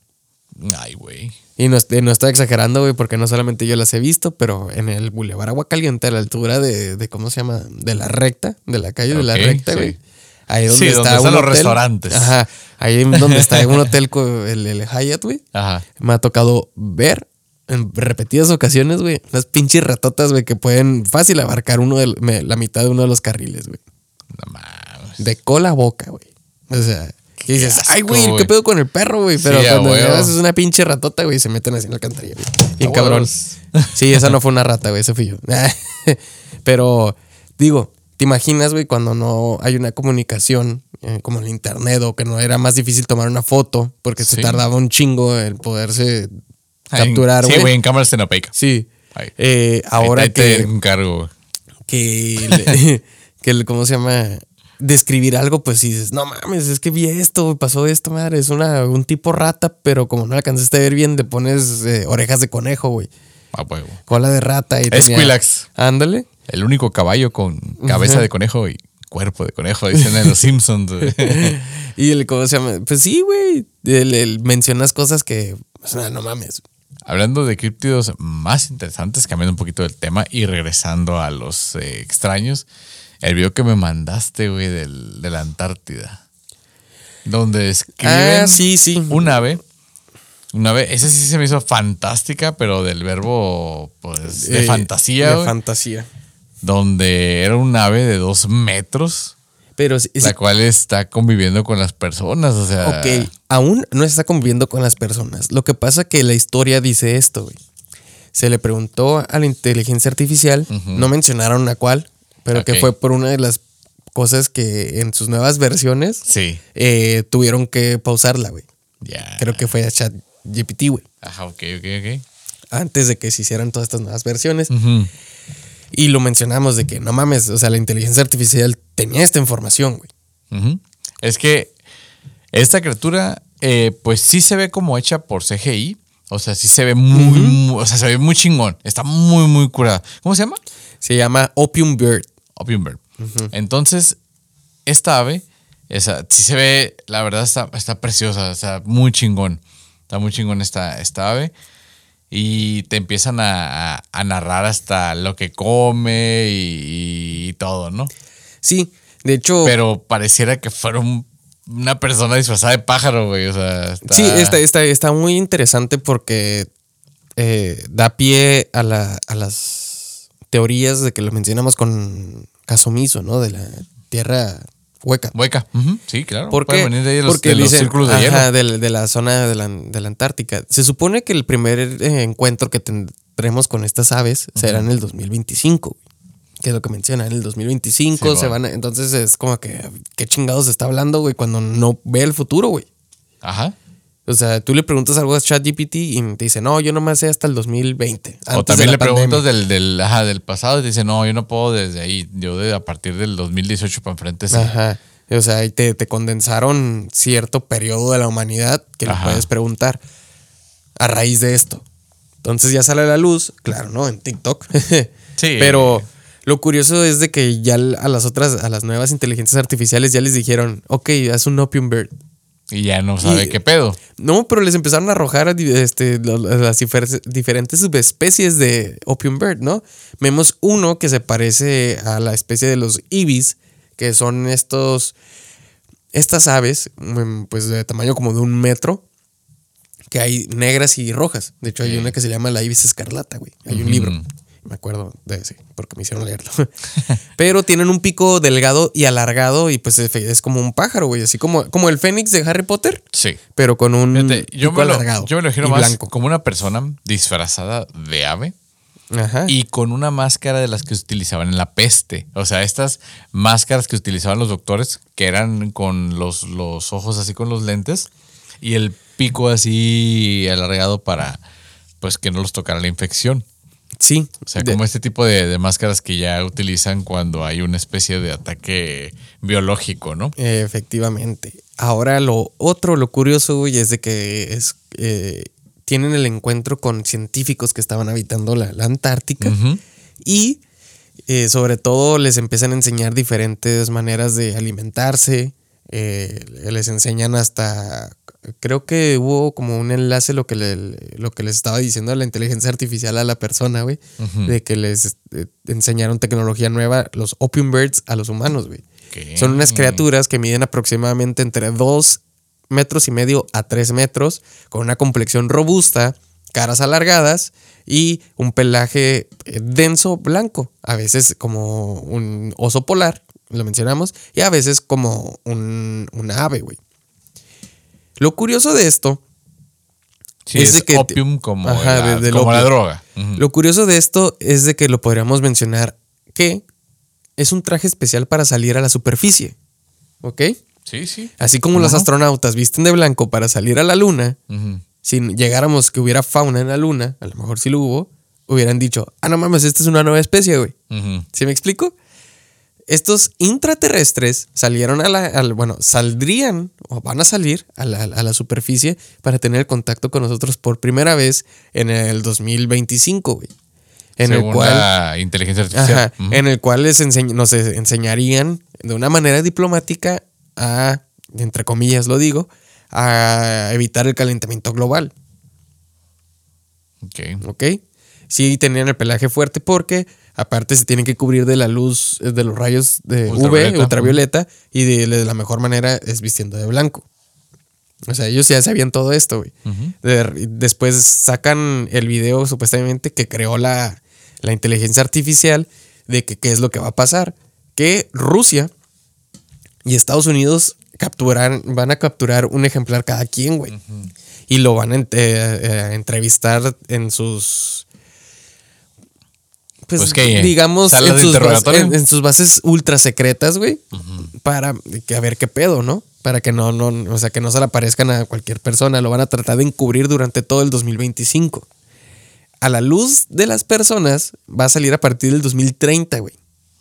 Ay, güey. Y no, no estoy exagerando, güey, porque no solamente yo las he visto, pero en el Boulevard Agua Caliente, a la altura de, de ¿cómo se llama? De la recta, de la calle de la recta, güey. Ahí donde sí, está donde están los restaurantes. Ajá. Ahí donde está un hotel, el, el Hyatt, güey. Ajá. Me ha tocado ver en repetidas ocasiones, güey, unas pinches ratotas, güey, que pueden fácil abarcar uno de, la mitad de uno de los carriles, güey. No mames. De cola a boca, güey. O sea. Y dices, asco, ay, güey, ¿qué güey". pedo con el perro, güey? Pero Sí, cuando es una pinche ratota, güey, se meten así en la alcantarilla, güey. Bien cabrón. Sí, esa no fue una rata, güey, ese fui yo. Pero, digo, ¿te imaginas, güey, cuando no hay una comunicación eh, como el internet o que no era más difícil tomar una foto porque se tardaba un chingo en poderse Ay, capturar, Sí, güey? güey, en cámara estenopeica. Sí. Ay. Eh, ahora Ahí te- que, encargo. que, le- que el- ¿cómo se llama? Describir algo, pues si dices, no mames, es que vi esto, pasó esto, madre, es una, un tipo rata, pero como no alcanzaste a ver bien, le pones eh, orejas de conejo, güey, A huevo. cola de rata y tenía- Squillax. Ándale. El único caballo con cabeza de conejo y cuerpo de conejo, dicen en los Simpsons. Y el, ¿cómo se llama? Pues sí, güey, el- el- mencionas cosas que, o sea, no mames. Hablando de críptidos más interesantes, cambiando un poquito del tema y regresando a los eh, extraños, el video que me mandaste, güey, del, de la Antártida. Donde describen Ah, sí, sí. un ave. Un ave, esa sí se me hizo fantástica, pero del verbo, pues, de Eh, fantasía, De fantasía. donde era un ave de dos metros, Pero sí, sí, la cual está conviviendo con las personas, o sea... Ok, aún no está conviviendo con las personas. Lo que pasa que la historia dice esto, güey. Se le preguntó a la inteligencia artificial, no mencionaron a cuál, pero que fue por una de las cosas que en sus nuevas versiones Sí, eh, tuvieron que pausarla, güey. ya. Creo que fue a ChatGPT, güey. Ajá, ok, ok, ok. Antes de que se hicieran todas estas nuevas versiones. Y lo mencionamos de que no mames, o sea, la inteligencia artificial tenía esta información, güey. Es que esta criatura, eh, pues sí se ve como hecha por CGI. O sea, sí se ve muy, muy- o sea, se ve muy chingón. Está muy, muy curada. ¿Cómo se llama? Se llama Opium Bird. Opium Bird. Entonces, esta ave, esa, sí se ve, la verdad está, está preciosa, está muy chingón. Está muy chingón esta, esta ave. Y te empiezan a, a- a narrar hasta lo que come y, y todo, ¿no? Sí, de hecho. Pero pareciera que fuera un- una persona disfrazada de pájaro, güey. O sea, está- Sí, está, está, está muy interesante porque eh, da pie a, la- a las teorías de que lo mencionamos con Casomiso, ¿no? De la tierra hueca. Hueca. Ujú, Sí, claro. ¿Por Pueden qué? venir de ahí los, Porque de los dicen, círculos de ajá, hielo. De, la- de la zona de la, de la Antártica. Se supone que el primer eh, encuentro que tendremos con estas aves será en el 2025. güey. Que es lo que menciona, en el 2025 Sí, se va. van a- Entonces es como que, ¿qué chingados está hablando, güey? Cuando no ve el futuro, güey. Ajá. O sea, tú le preguntas algo a ChatGPT y te dice, no, yo nomás sé hasta el 2020. O también le preguntas pandemia". del, del, ajá, del pasado y te dice, no, yo no puedo desde ahí. Yo de, a partir del 2018 para enfrente sí. Ajá. O sea, y te, te condensaron cierto periodo de la humanidad que le Ajá. puedes preguntar a raíz de esto. Entonces ya sale a la luz, claro, ¿no? En TikTok. Sí. Pero lo curioso es de que ya a las otras, a las nuevas inteligencias artificiales ya les dijeron, ok, haz un Opium Bird. Y ya no sabe Y- qué pedo. No, pero les empezaron a arrojar este, las difer- diferentes subespecies de Opium Bird, ¿no? Vemos uno que se parece a la especie de los ibis, que son estos, estas aves, mm, pues de tamaño como de un metro, que hay negras y rojas. De hecho, hay una que se llama la ibis escarlata, güey. Hay un libro. Me acuerdo de ese, porque me hicieron leerlo. Pero tienen un pico delgado y alargado y pues es como un pájaro, güey. Así como, como el fénix de Harry Potter Sí. pero con un Fíjate, yo, pico me lo, alargado yo me lo imagino más blanco. como una persona disfrazada de ave Ajá. y con una máscara de las que se utilizaban en la peste. O sea, estas máscaras que utilizaban los doctores, que eran con los, los ojos así con los lentes y el pico así alargado para pues que no los tocara la infección. Sí. O sea, de- como este tipo de, de máscaras que ya utilizan cuando hay una especie de ataque biológico, ¿no? efectivamente. Ahora lo otro, lo curioso, güey, es de que es eh, tienen el encuentro con científicos que estaban habitando la, la Antártica y eh, sobre todo les empiezan a enseñar diferentes maneras de alimentarse. eh, les enseñan hasta creo que hubo como un enlace lo que le- lo que les estaba diciendo la inteligencia artificial a la persona, güey, de que les eh, enseñaron tecnología nueva, los opium birds a los humanos, güey. Son unas criaturas que miden aproximadamente entre 2 metros y medio a 3 metros, con una complexión robusta, caras alargadas y un pelaje eh, denso blanco, a veces como un oso polar, lo mencionamos, y a veces como un, una ave, güey. Lo curioso de esto Sí, es es, de que- opium como, Ajá, la, como la droga. Lo curioso de esto es de que lo podríamos mencionar que es un traje especial para salir a la superficie. ¿Ok? Sí, sí. Así como ¿Cómo los astronautas visten de blanco para salir a la luna, si llegáramos que hubiera fauna en la luna, a lo mejor sí lo hubo, hubieran dicho, ah, no mames, esta es una nueva especie, güey. ¿Sí me explico? Estos intraterrestres salieron a la, al- bueno, saldrían o van a salir a la, a la superficie para tener contacto con nosotros por primera vez en el 2025, güey. En Según el cual, la inteligencia artificial. ajá, en el cual les enseñ- nos eh, enseñarían de una manera diplomática a, entre comillas lo digo, a evitar el calentamiento global. Ok. ¿ok? Sí tenían el pelaje fuerte porque aparte se tienen que cubrir de la luz, eh, de los rayos de UV, Ultravioleta. y de, de la mejor manera es vistiendo de blanco. O sea, ellos ya sabían todo esto, güey. De- después sacan el video supuestamente que creó la, la inteligencia artificial de que qué es lo que va a pasar. Que Rusia y Estados Unidos capturan, van a capturar un ejemplar cada quien, güey. Y lo van a eh, eh, a entrevistar en sus... Pues, Pues, ¿qué? digamos, ¿Salas en sus, bas- interrogatorio? en- en sus bases ultra secretas, güey. Para que a ver qué pedo, ¿no? Para que no, no, o sea, que no se le aparezcan a cualquier persona. Lo van a tratar de encubrir durante todo el 2025. A la luz de las personas va a salir a partir del 2030, güey.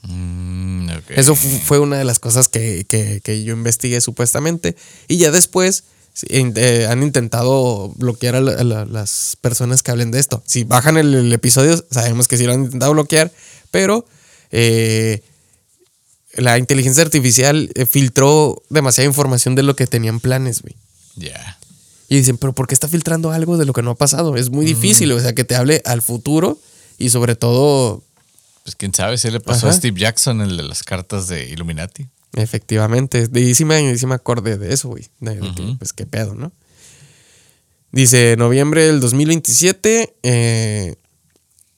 Mm. Eso fu- fue una de las cosas que, que- que yo investigué supuestamente. Y ya después sí, eh, han intentado bloquear a, la- a la- las personas que hablen de esto. Si bajan el, el episodio, sabemos que sí lo han intentado bloquear, pero eh, la inteligencia artificial eh, filtró demasiada información de lo que tenían planes, güey. Ya. Y dicen, pero ¿por qué está filtrando algo de lo que no ha pasado? Es muy difícil, o sea, que te hable al futuro y sobre todo, Pues quién sabe si le pasó a. Steve Jackson, el de las cartas de Illuminati. Efectivamente, y sí me, sí me acordé de eso, güey. Pues qué pedo, ¿no? Dice, noviembre del 2027, eh,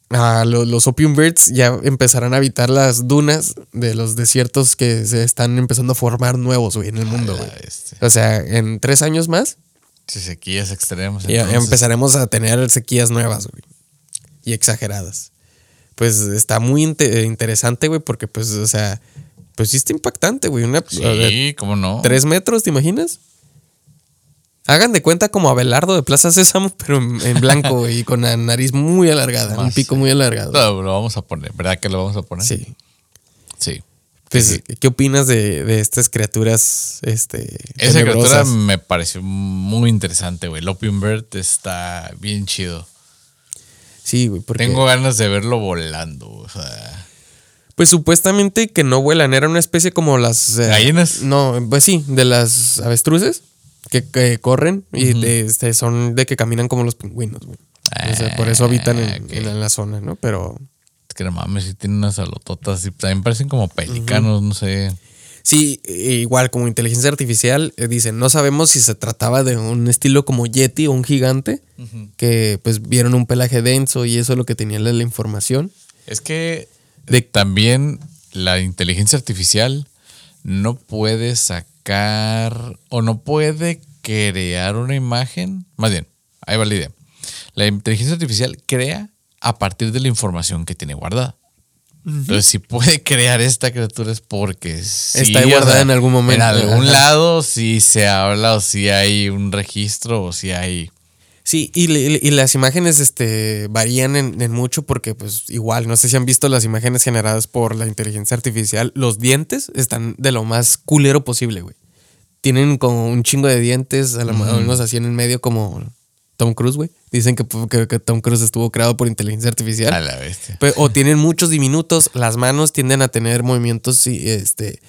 a lo- los Opium Birds ya empezarán a habitar las dunas de los desiertos que se están empezando a formar nuevos, güey, en el mundo, güey. O sea, en tres años más Sí, sequías extremas. Ya entonces. empezaremos a tener sequías nuevas, güey. Y exageradas. Pues está muy inte- interesante, güey, porque pues, o sea, pues sí está impactante, güey. Una, ver, Sí, cómo no. ¿Tres metros, te imaginas? Hagan de cuenta como Abelardo de Plaza Sésamo, pero en, en blanco, güey, y con la nariz muy alargada, un Más, pico muy alargado. No, lo vamos a poner, ¿verdad que lo vamos a poner? Sí. Sí. Pues, Sí. ¿qué opinas de, de estas criaturas, este, Esa criatura me pareció muy interesante, güey. El Opium Bird está bien chido. Sí, güey, porque... Tengo ganas de verlo volando. O sea, Pues supuestamente que no vuelan, era una especie como las... eh, ¿Gallinas? No, pues sí, de las avestruces que, que corren y de- este, son de que caminan como los pingüinos, güey. O sea, por eso habitan en, Ah, en la zona, ¿no? Pero es que no mames, sí tienen unas alototas. Y también parecen como pelicanos, no sé. sí, e- igual como inteligencia artificial, eh, dicen, no sabemos si se trataba de un estilo como Yeti o un gigante, que pues vieron un pelaje denso y eso es lo que tenía la, la información. Es que De- también la inteligencia artificial no puede sacar o no puede crear una imagen. Más bien, ahí va la idea. La inteligencia artificial crea a partir de la información que tiene guardada. Entonces, si puede crear esta criatura es porque sí, Está ahí guardada en algún momento. En algún Ajá. lado sí se habla o si hay un registro o si hay... Sí, y, y las imágenes este, varían en, en mucho porque, pues, igual, no sé si han visto las imágenes generadas por la inteligencia artificial. Los dientes están de lo más culero posible, güey. Tienen como un chingo de dientes, a lo mejor unos así en el medio como Tom Cruise, güey. Dicen que, que- que Tom Cruise estuvo creado por inteligencia artificial. A la bestia. Pe- o tienen muchos diminutos, las manos tienden a tener movimientos, este...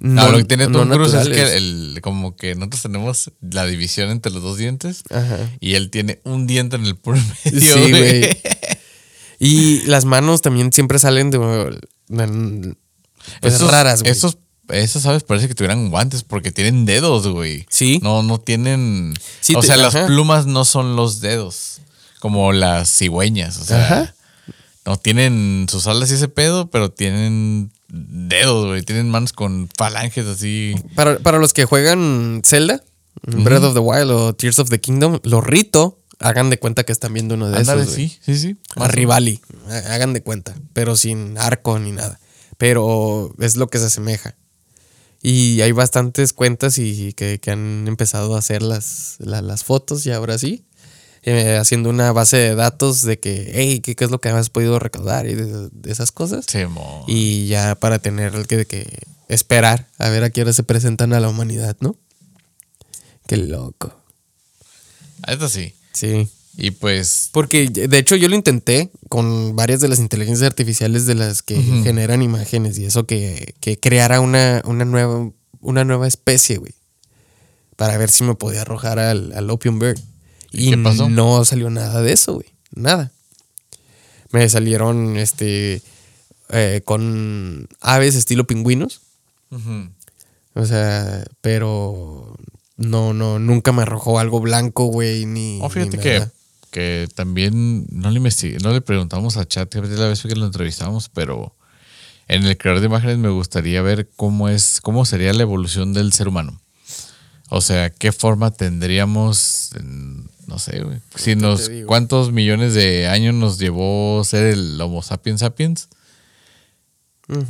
No, lo que tiene no Tom Cruise es que el, como que nosotros tenemos la división entre los dos dientes Ajá. y él tiene un diente en el puro medio. Sí, güey. Y las manos también siempre salen de. pues, Esos, raras, güey. Esos, esos, ¿sabes? Parece que tuvieran guantes porque tienen dedos, güey. Sí. No, no tienen. Sí, o te- sea, las ajá. plumas no son los dedos. Como las cigüeñas. O sea, Ajá. no tienen sus alas y ese pedo, pero tienen dedos, güey. Tienen manos con falanges así. Para, para los que juegan Zelda, Breath of the Wild o Tears of the Kingdom, lo rito, hagan de cuenta que están viendo uno de esos. güey. sí, sí, sí. A Rivali, ha- hagan de cuenta, pero sin arco ni nada. Pero es lo que se asemeja. Y hay bastantes cuentas y que, que han empezado a hacer las, la- las fotos y ahora sí, eh, haciendo una base de datos de que, hey, ¿qué, qué es lo que has podido recaudar y de, de esas cosas. Simón. Y ya para tener que, que esperar a ver a qué hora se presentan a la humanidad, ¿no? Qué loco. Esto sí. Sí. Y pues, Porque de hecho yo lo intenté con varias de las inteligencias artificiales de las que generan imágenes y eso que, que creara una, una, nueva, una nueva especie, güey. Para ver si me podía arrojar al, al Opium Bird. ¿Y qué pasó? no salió nada de eso, güey. Nada. Me salieron este eh, con aves estilo pingüinos. O sea, pero no, no, nunca me arrojó algo blanco, güey, ni. Oh, fíjate ni que, que también no le investigué, no le preguntamos a Chat la vez que lo entrevistamos, pero en el creador de imágenes me gustaría ver cómo es, cómo sería la evolución del ser humano. O sea, qué forma tendríamos, en- no sé, güey. Si nos, cuántos millones de años nos llevó ser el Homo sapiens sapiens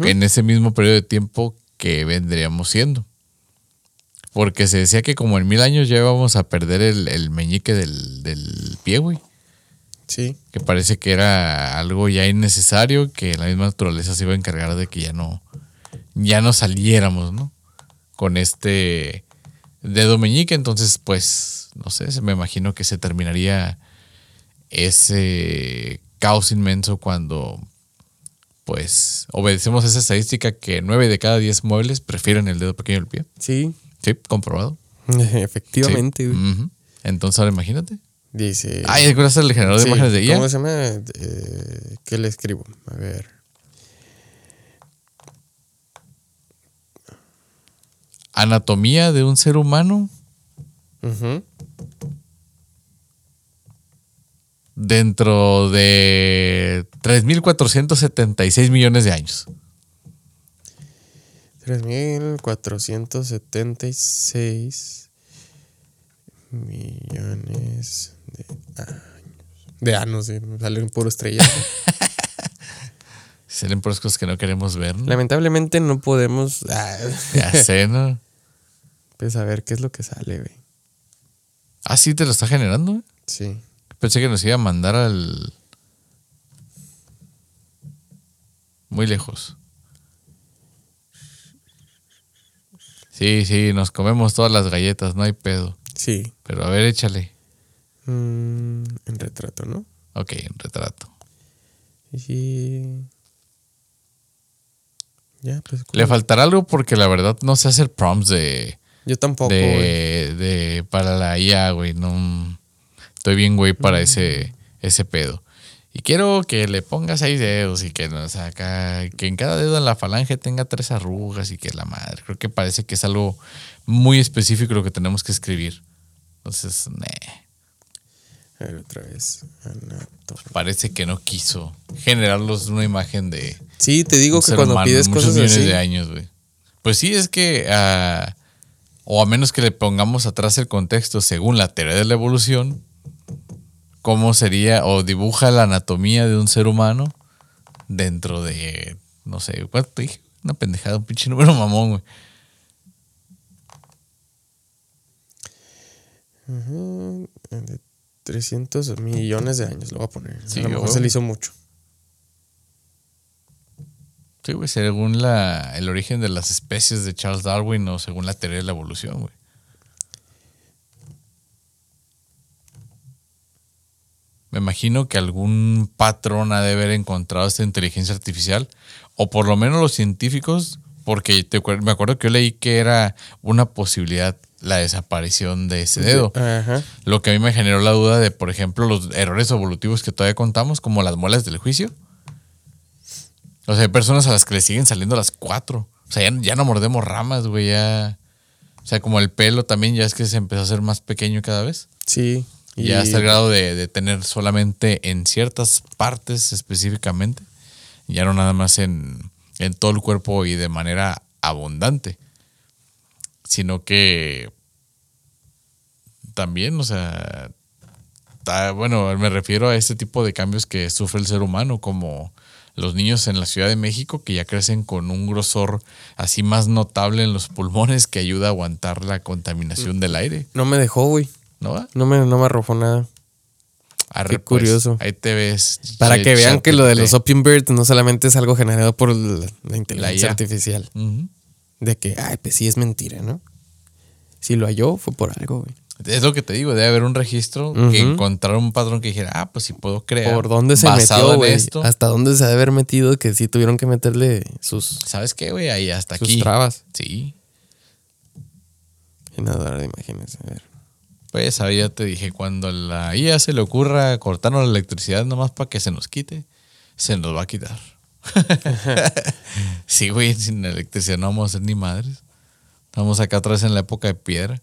en ese mismo periodo de tiempo que vendríamos siendo. Porque se decía que como en mil años ya íbamos a perder el, el meñique del, del pie, güey. Sí. Que parece que era algo ya innecesario, que la misma naturaleza se iba a encargar de que ya no, ya no saliéramos, ¿no? Con este dedo meñique. Entonces, pues, no sé, me imagino que se terminaría ese caos inmenso cuando, pues, obedecemos esa estadística que nueve de cada diez muebles prefieren el dedo pequeño del pie. Sí. Sí, comprobado. Efectivamente, Sí. Entonces, ahora imagínate. Dice. Ay, ¿recuerdas el generador de sí, imágenes de IA? ¿Cómo se llama? Eh, ¿Qué le escribo? A ver. Anatomía de un ser humano Ujú. dentro de 3.476 millones de años. 3.476 millones de años. De años, sí, me salen puro estrella. Salen por cosas que no queremos ver. ¿no? Lamentablemente no podemos. ah, Ya sé, ¿no? pues a ver qué es lo que sale, güey. Ah, sí, te lo está generando. Sí. Pensé que nos iba a mandar al. Muy lejos. Sí, sí, nos comemos todas las galletas, no hay pedo. Sí. Pero a ver, échale. Mm, en retrato, ¿no? Ok, en retrato. Y. Ya, pues. Le faltará algo porque la verdad no sé hacer prompts de. Yo tampoco, de, de- para la IA, güey. No, estoy bien, güey, para ese, ese pedo. Y quiero que le pongas seis dedos y que, sea, acá- que en cada dedo en la falange tenga tres arrugas y que la madre. Creo que parece que es algo muy específico lo que tenemos que escribir. Entonces, nee, A ver, otra vez. Parece que no quiso generarlos una imagen de Sí, te digo que cuando humano pides cosas millones así. de años, güey. Pues sí, es que, ah, o a menos que le pongamos atrás el contexto según la teoría de la evolución, cómo sería o dibuja la anatomía de un ser humano dentro de, no sé, ¿cuánto dije? Una pendejada, un pinche número mamón, güey. De 300 millones de años lo voy a poner. Sí, a lo mejor se le hizo mucho. Sí, güey, según la, el origen de las especies de Charles Darwin o según la teoría de la evolución, güey. Me imagino que algún patrón ha de haber encontrado esta inteligencia artificial, o por lo menos los científicos, porque te me acuerdo que yo leí que era una posibilidad la desaparición de ese dedo. Ajá. Lo que a mí me generó la duda de, por ejemplo, los errores evolutivos que todavía contamos, como las muelas del juicio. O sea, hay personas a las que le siguen saliendo las cuatro. O sea, ya, ya no mordemos ramas, güey, ya. O sea, como el pelo también, ya es que se empezó a hacer más pequeño cada vez. Sí. Y ya hasta el grado de, de tener solamente en ciertas partes específicamente. Ya no nada más en, en todo el cuerpo y de manera abundante. Sino que también, o sea, ta- bueno, me refiero a este tipo de cambios que sufre el ser humano, como los niños en la Ciudad de México que ya crecen con un grosor así más notable en los pulmones que ayuda a aguantar la contaminación del aire, No me dejó, güey. ¿no? va? No me, no me arrojó nada. Arre, Qué curioso. ahí te ves. Para que vean que lo de los. Opium Birds no solamente es algo generado por la, la inteligencia IA. artificial. De que, ay, pues sí es mentira, ¿no? Si lo halló, fue por algo, güey. Es lo que te digo, debe haber un registro que encontrar un patrón que dijera, ah, pues sí puedo crear. ¿Por dónde se basado metió, güey? esto. Hasta dónde se ha de haber metido que sí tuvieron que meterle sus, ¿Sabes qué, güey? Ahí hasta sus aquí. trabas. Sí. Generador de imágenes. A ver. Pues ahí ya te dije, cuando la IA se le ocurra cortarnos la electricidad nomás para que se nos quite, se nos va a quitar. sí, güey, sin electricidad no vamos a hacer ni madres. Vamos acá otra vez en la época de piedra.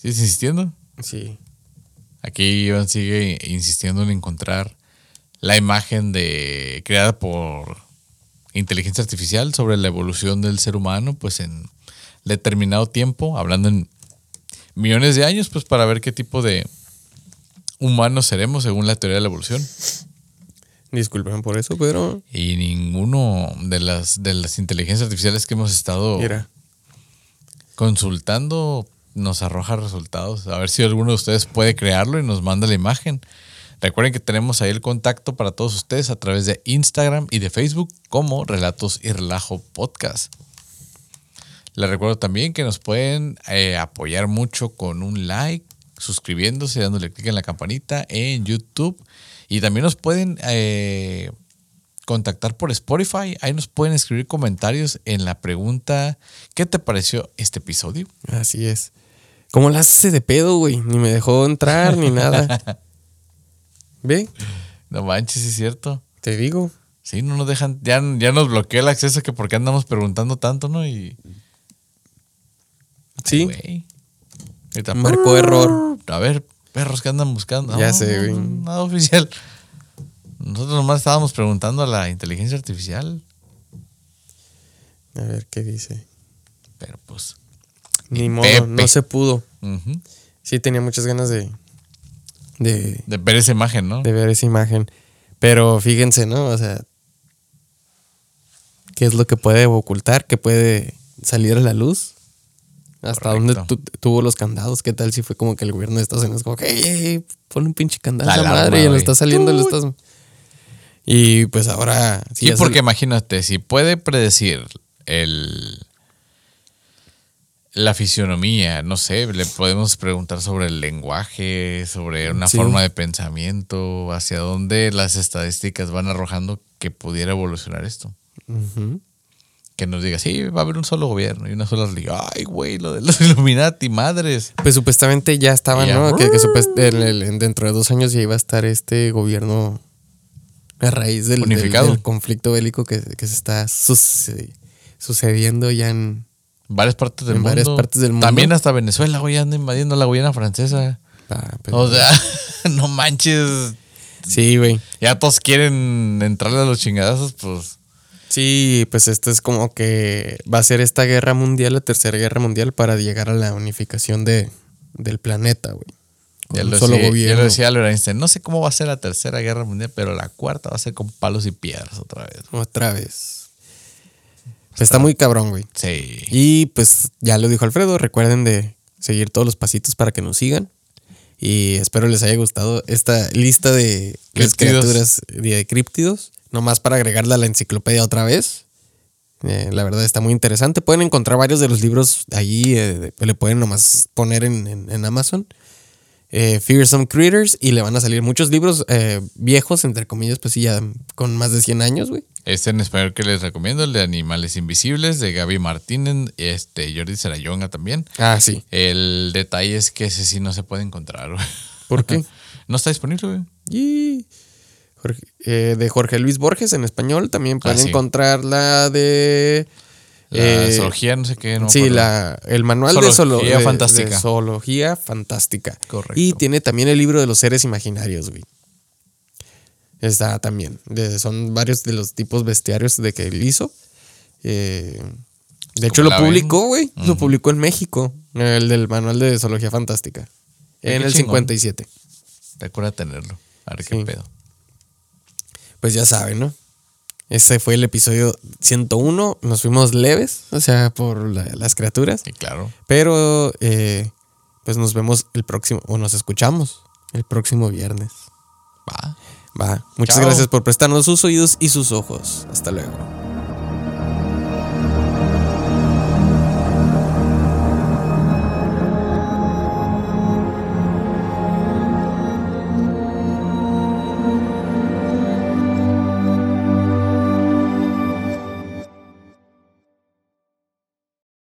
¿Sigues insistiendo? Sí. Aquí Iván sigue insistiendo en encontrar la imagen de creada por inteligencia artificial sobre la evolución del ser humano, pues en determinado tiempo, hablando en millones de años, pues para ver qué tipo de humanos seremos según la teoría de la evolución. Disculpen por eso, pero. Y ninguno de las de las inteligencias artificiales que hemos estado Mira. consultando nos arroja resultados. A ver si alguno de ustedes puede crearlo y nos manda la imagen. Recuerden que tenemos ahí el contacto para todos ustedes a través de Instagram y de Facebook como Relatos y Relajo Podcast. Les recuerdo también que nos pueden eh, apoyar mucho con un like, suscribiéndose, dándole clic en la campanita en YouTube. Y también nos pueden eh, contactar por Spotify. Ahí nos pueden escribir comentarios en la pregunta ¿qué te pareció este episodio? Así es. ¿Cómo la hace de pedo, güey? Ni me dejó entrar ni nada. ¿Ve? No manches, es cierto. Te digo. Sí, no nos dejan, ya, ya nos bloqueó el acceso que por qué andamos preguntando tanto, ¿no? Y Sí. güey. Ahorita, Marcó error. A ver, perros que andan buscando. Ya No, sé, güey. Nada oficial. Nosotros nomás estábamos preguntando a la inteligencia artificial, A ver qué dice. pero pues. Ni modo, Pepe. no se pudo. Sí, tenía muchas ganas de, de, De ver esa imagen, ¿no? de ver esa imagen. Pero fíjense, ¿no? O sea, ¿qué es lo que puede ocultar? ¿Qué puede salir a la luz? ¿Hasta Correcto. dónde tu- tuvo los candados? ¿Qué tal si fue como que el gobierno de Estados Unidos como que, "Ey, ey, ey, pon un pinche candado La a alarma, madre y lo está saliendo, lo estás... Y pues ahora... Sí, ya se- porque imagínate, si puede predecir el la fisionomía, no sé, le podemos preguntar sobre el lenguaje, sobre una Sí. forma de pensamiento, hacia dónde las estadísticas van arrojando que pudiera evolucionar esto. Que nos diga, sí, va a haber un solo gobierno y una sola religión. Ay, güey, lo de los Illuminati, madres. Pues supuestamente ya estaba, Ya. ¿no? Que, que el- el- dentro de dos años ya iba a estar este gobierno a raíz del, del- Unificado. del conflicto bélico que, que se está suce- sucediendo ya en... Varias partes del En mundo. varias partes del mundo. También hasta Venezuela, güey, anda invadiendo la Guyana francesa. ah, O sea, no manches. sí, güey. Ya todos quieren entrarle a los chingadazos, pues. Sí, pues esto es como que va a ser esta guerra mundial, la tercera guerra mundial, para llegar a la unificación de, del planeta, güey. Ya lo, solo decía, ya lo decía Albert Einstein. No sé cómo va a ser la tercera guerra mundial, pero la cuarta va a ser con palos y piedras otra vez. Otra vez. Está muy cabrón, güey. Sí. Y pues ya lo dijo Alfredo, recuerden de seguir todos los pasitos para que nos sigan. Y espero les haya gustado esta lista de las criaturas de críptidos. Nomás para agregarla a la enciclopedia otra vez. Eh, la verdad está muy interesante. Pueden encontrar varios de los libros allí. eh, le pueden nomás poner en, en- en Amazon. Eh, Fearsome Critters. Y le van a salir muchos libros eh, viejos, entre comillas, pues sí, ya con más de 100 años, güey. Este en español que les recomiendo, el de Animales Invisibles, de Gaby Martínez, este, Jordi Sarayonga también. Ah, sí. El detalle es que ese sí no se puede encontrar, güey. ¿Por qué? No está disponible, güey. Y Jorge- eh, de Jorge Luis Borges en español. También pueden Ah, sí. encontrar la de. La eh, zoología, no sé qué. No sí, la, el manual de, Zoología de- fantástica. de zoología fantástica. Correcto. Y tiene también el libro de los seres imaginarios, güey. Está también. De- son varios de los tipos bestiarios de que él hizo. Eh, De hecho, ¿Cómo lo publicó, güey. Lo publicó en México. El del manual de zoología fantástica. En el chingón. 57. Recuerda tenerlo. A ver Sí. qué pedo. Pues ya saben, ¿no? Este fue el episodio 101. Nos fuimos leves, o sea, por la- las criaturas. Sí, claro. Pero, eh, pues nos vemos el próximo, o nos escuchamos el próximo viernes. Va. Va. Muchas Chao. gracias por prestarnos sus oídos y sus ojos. Hasta luego.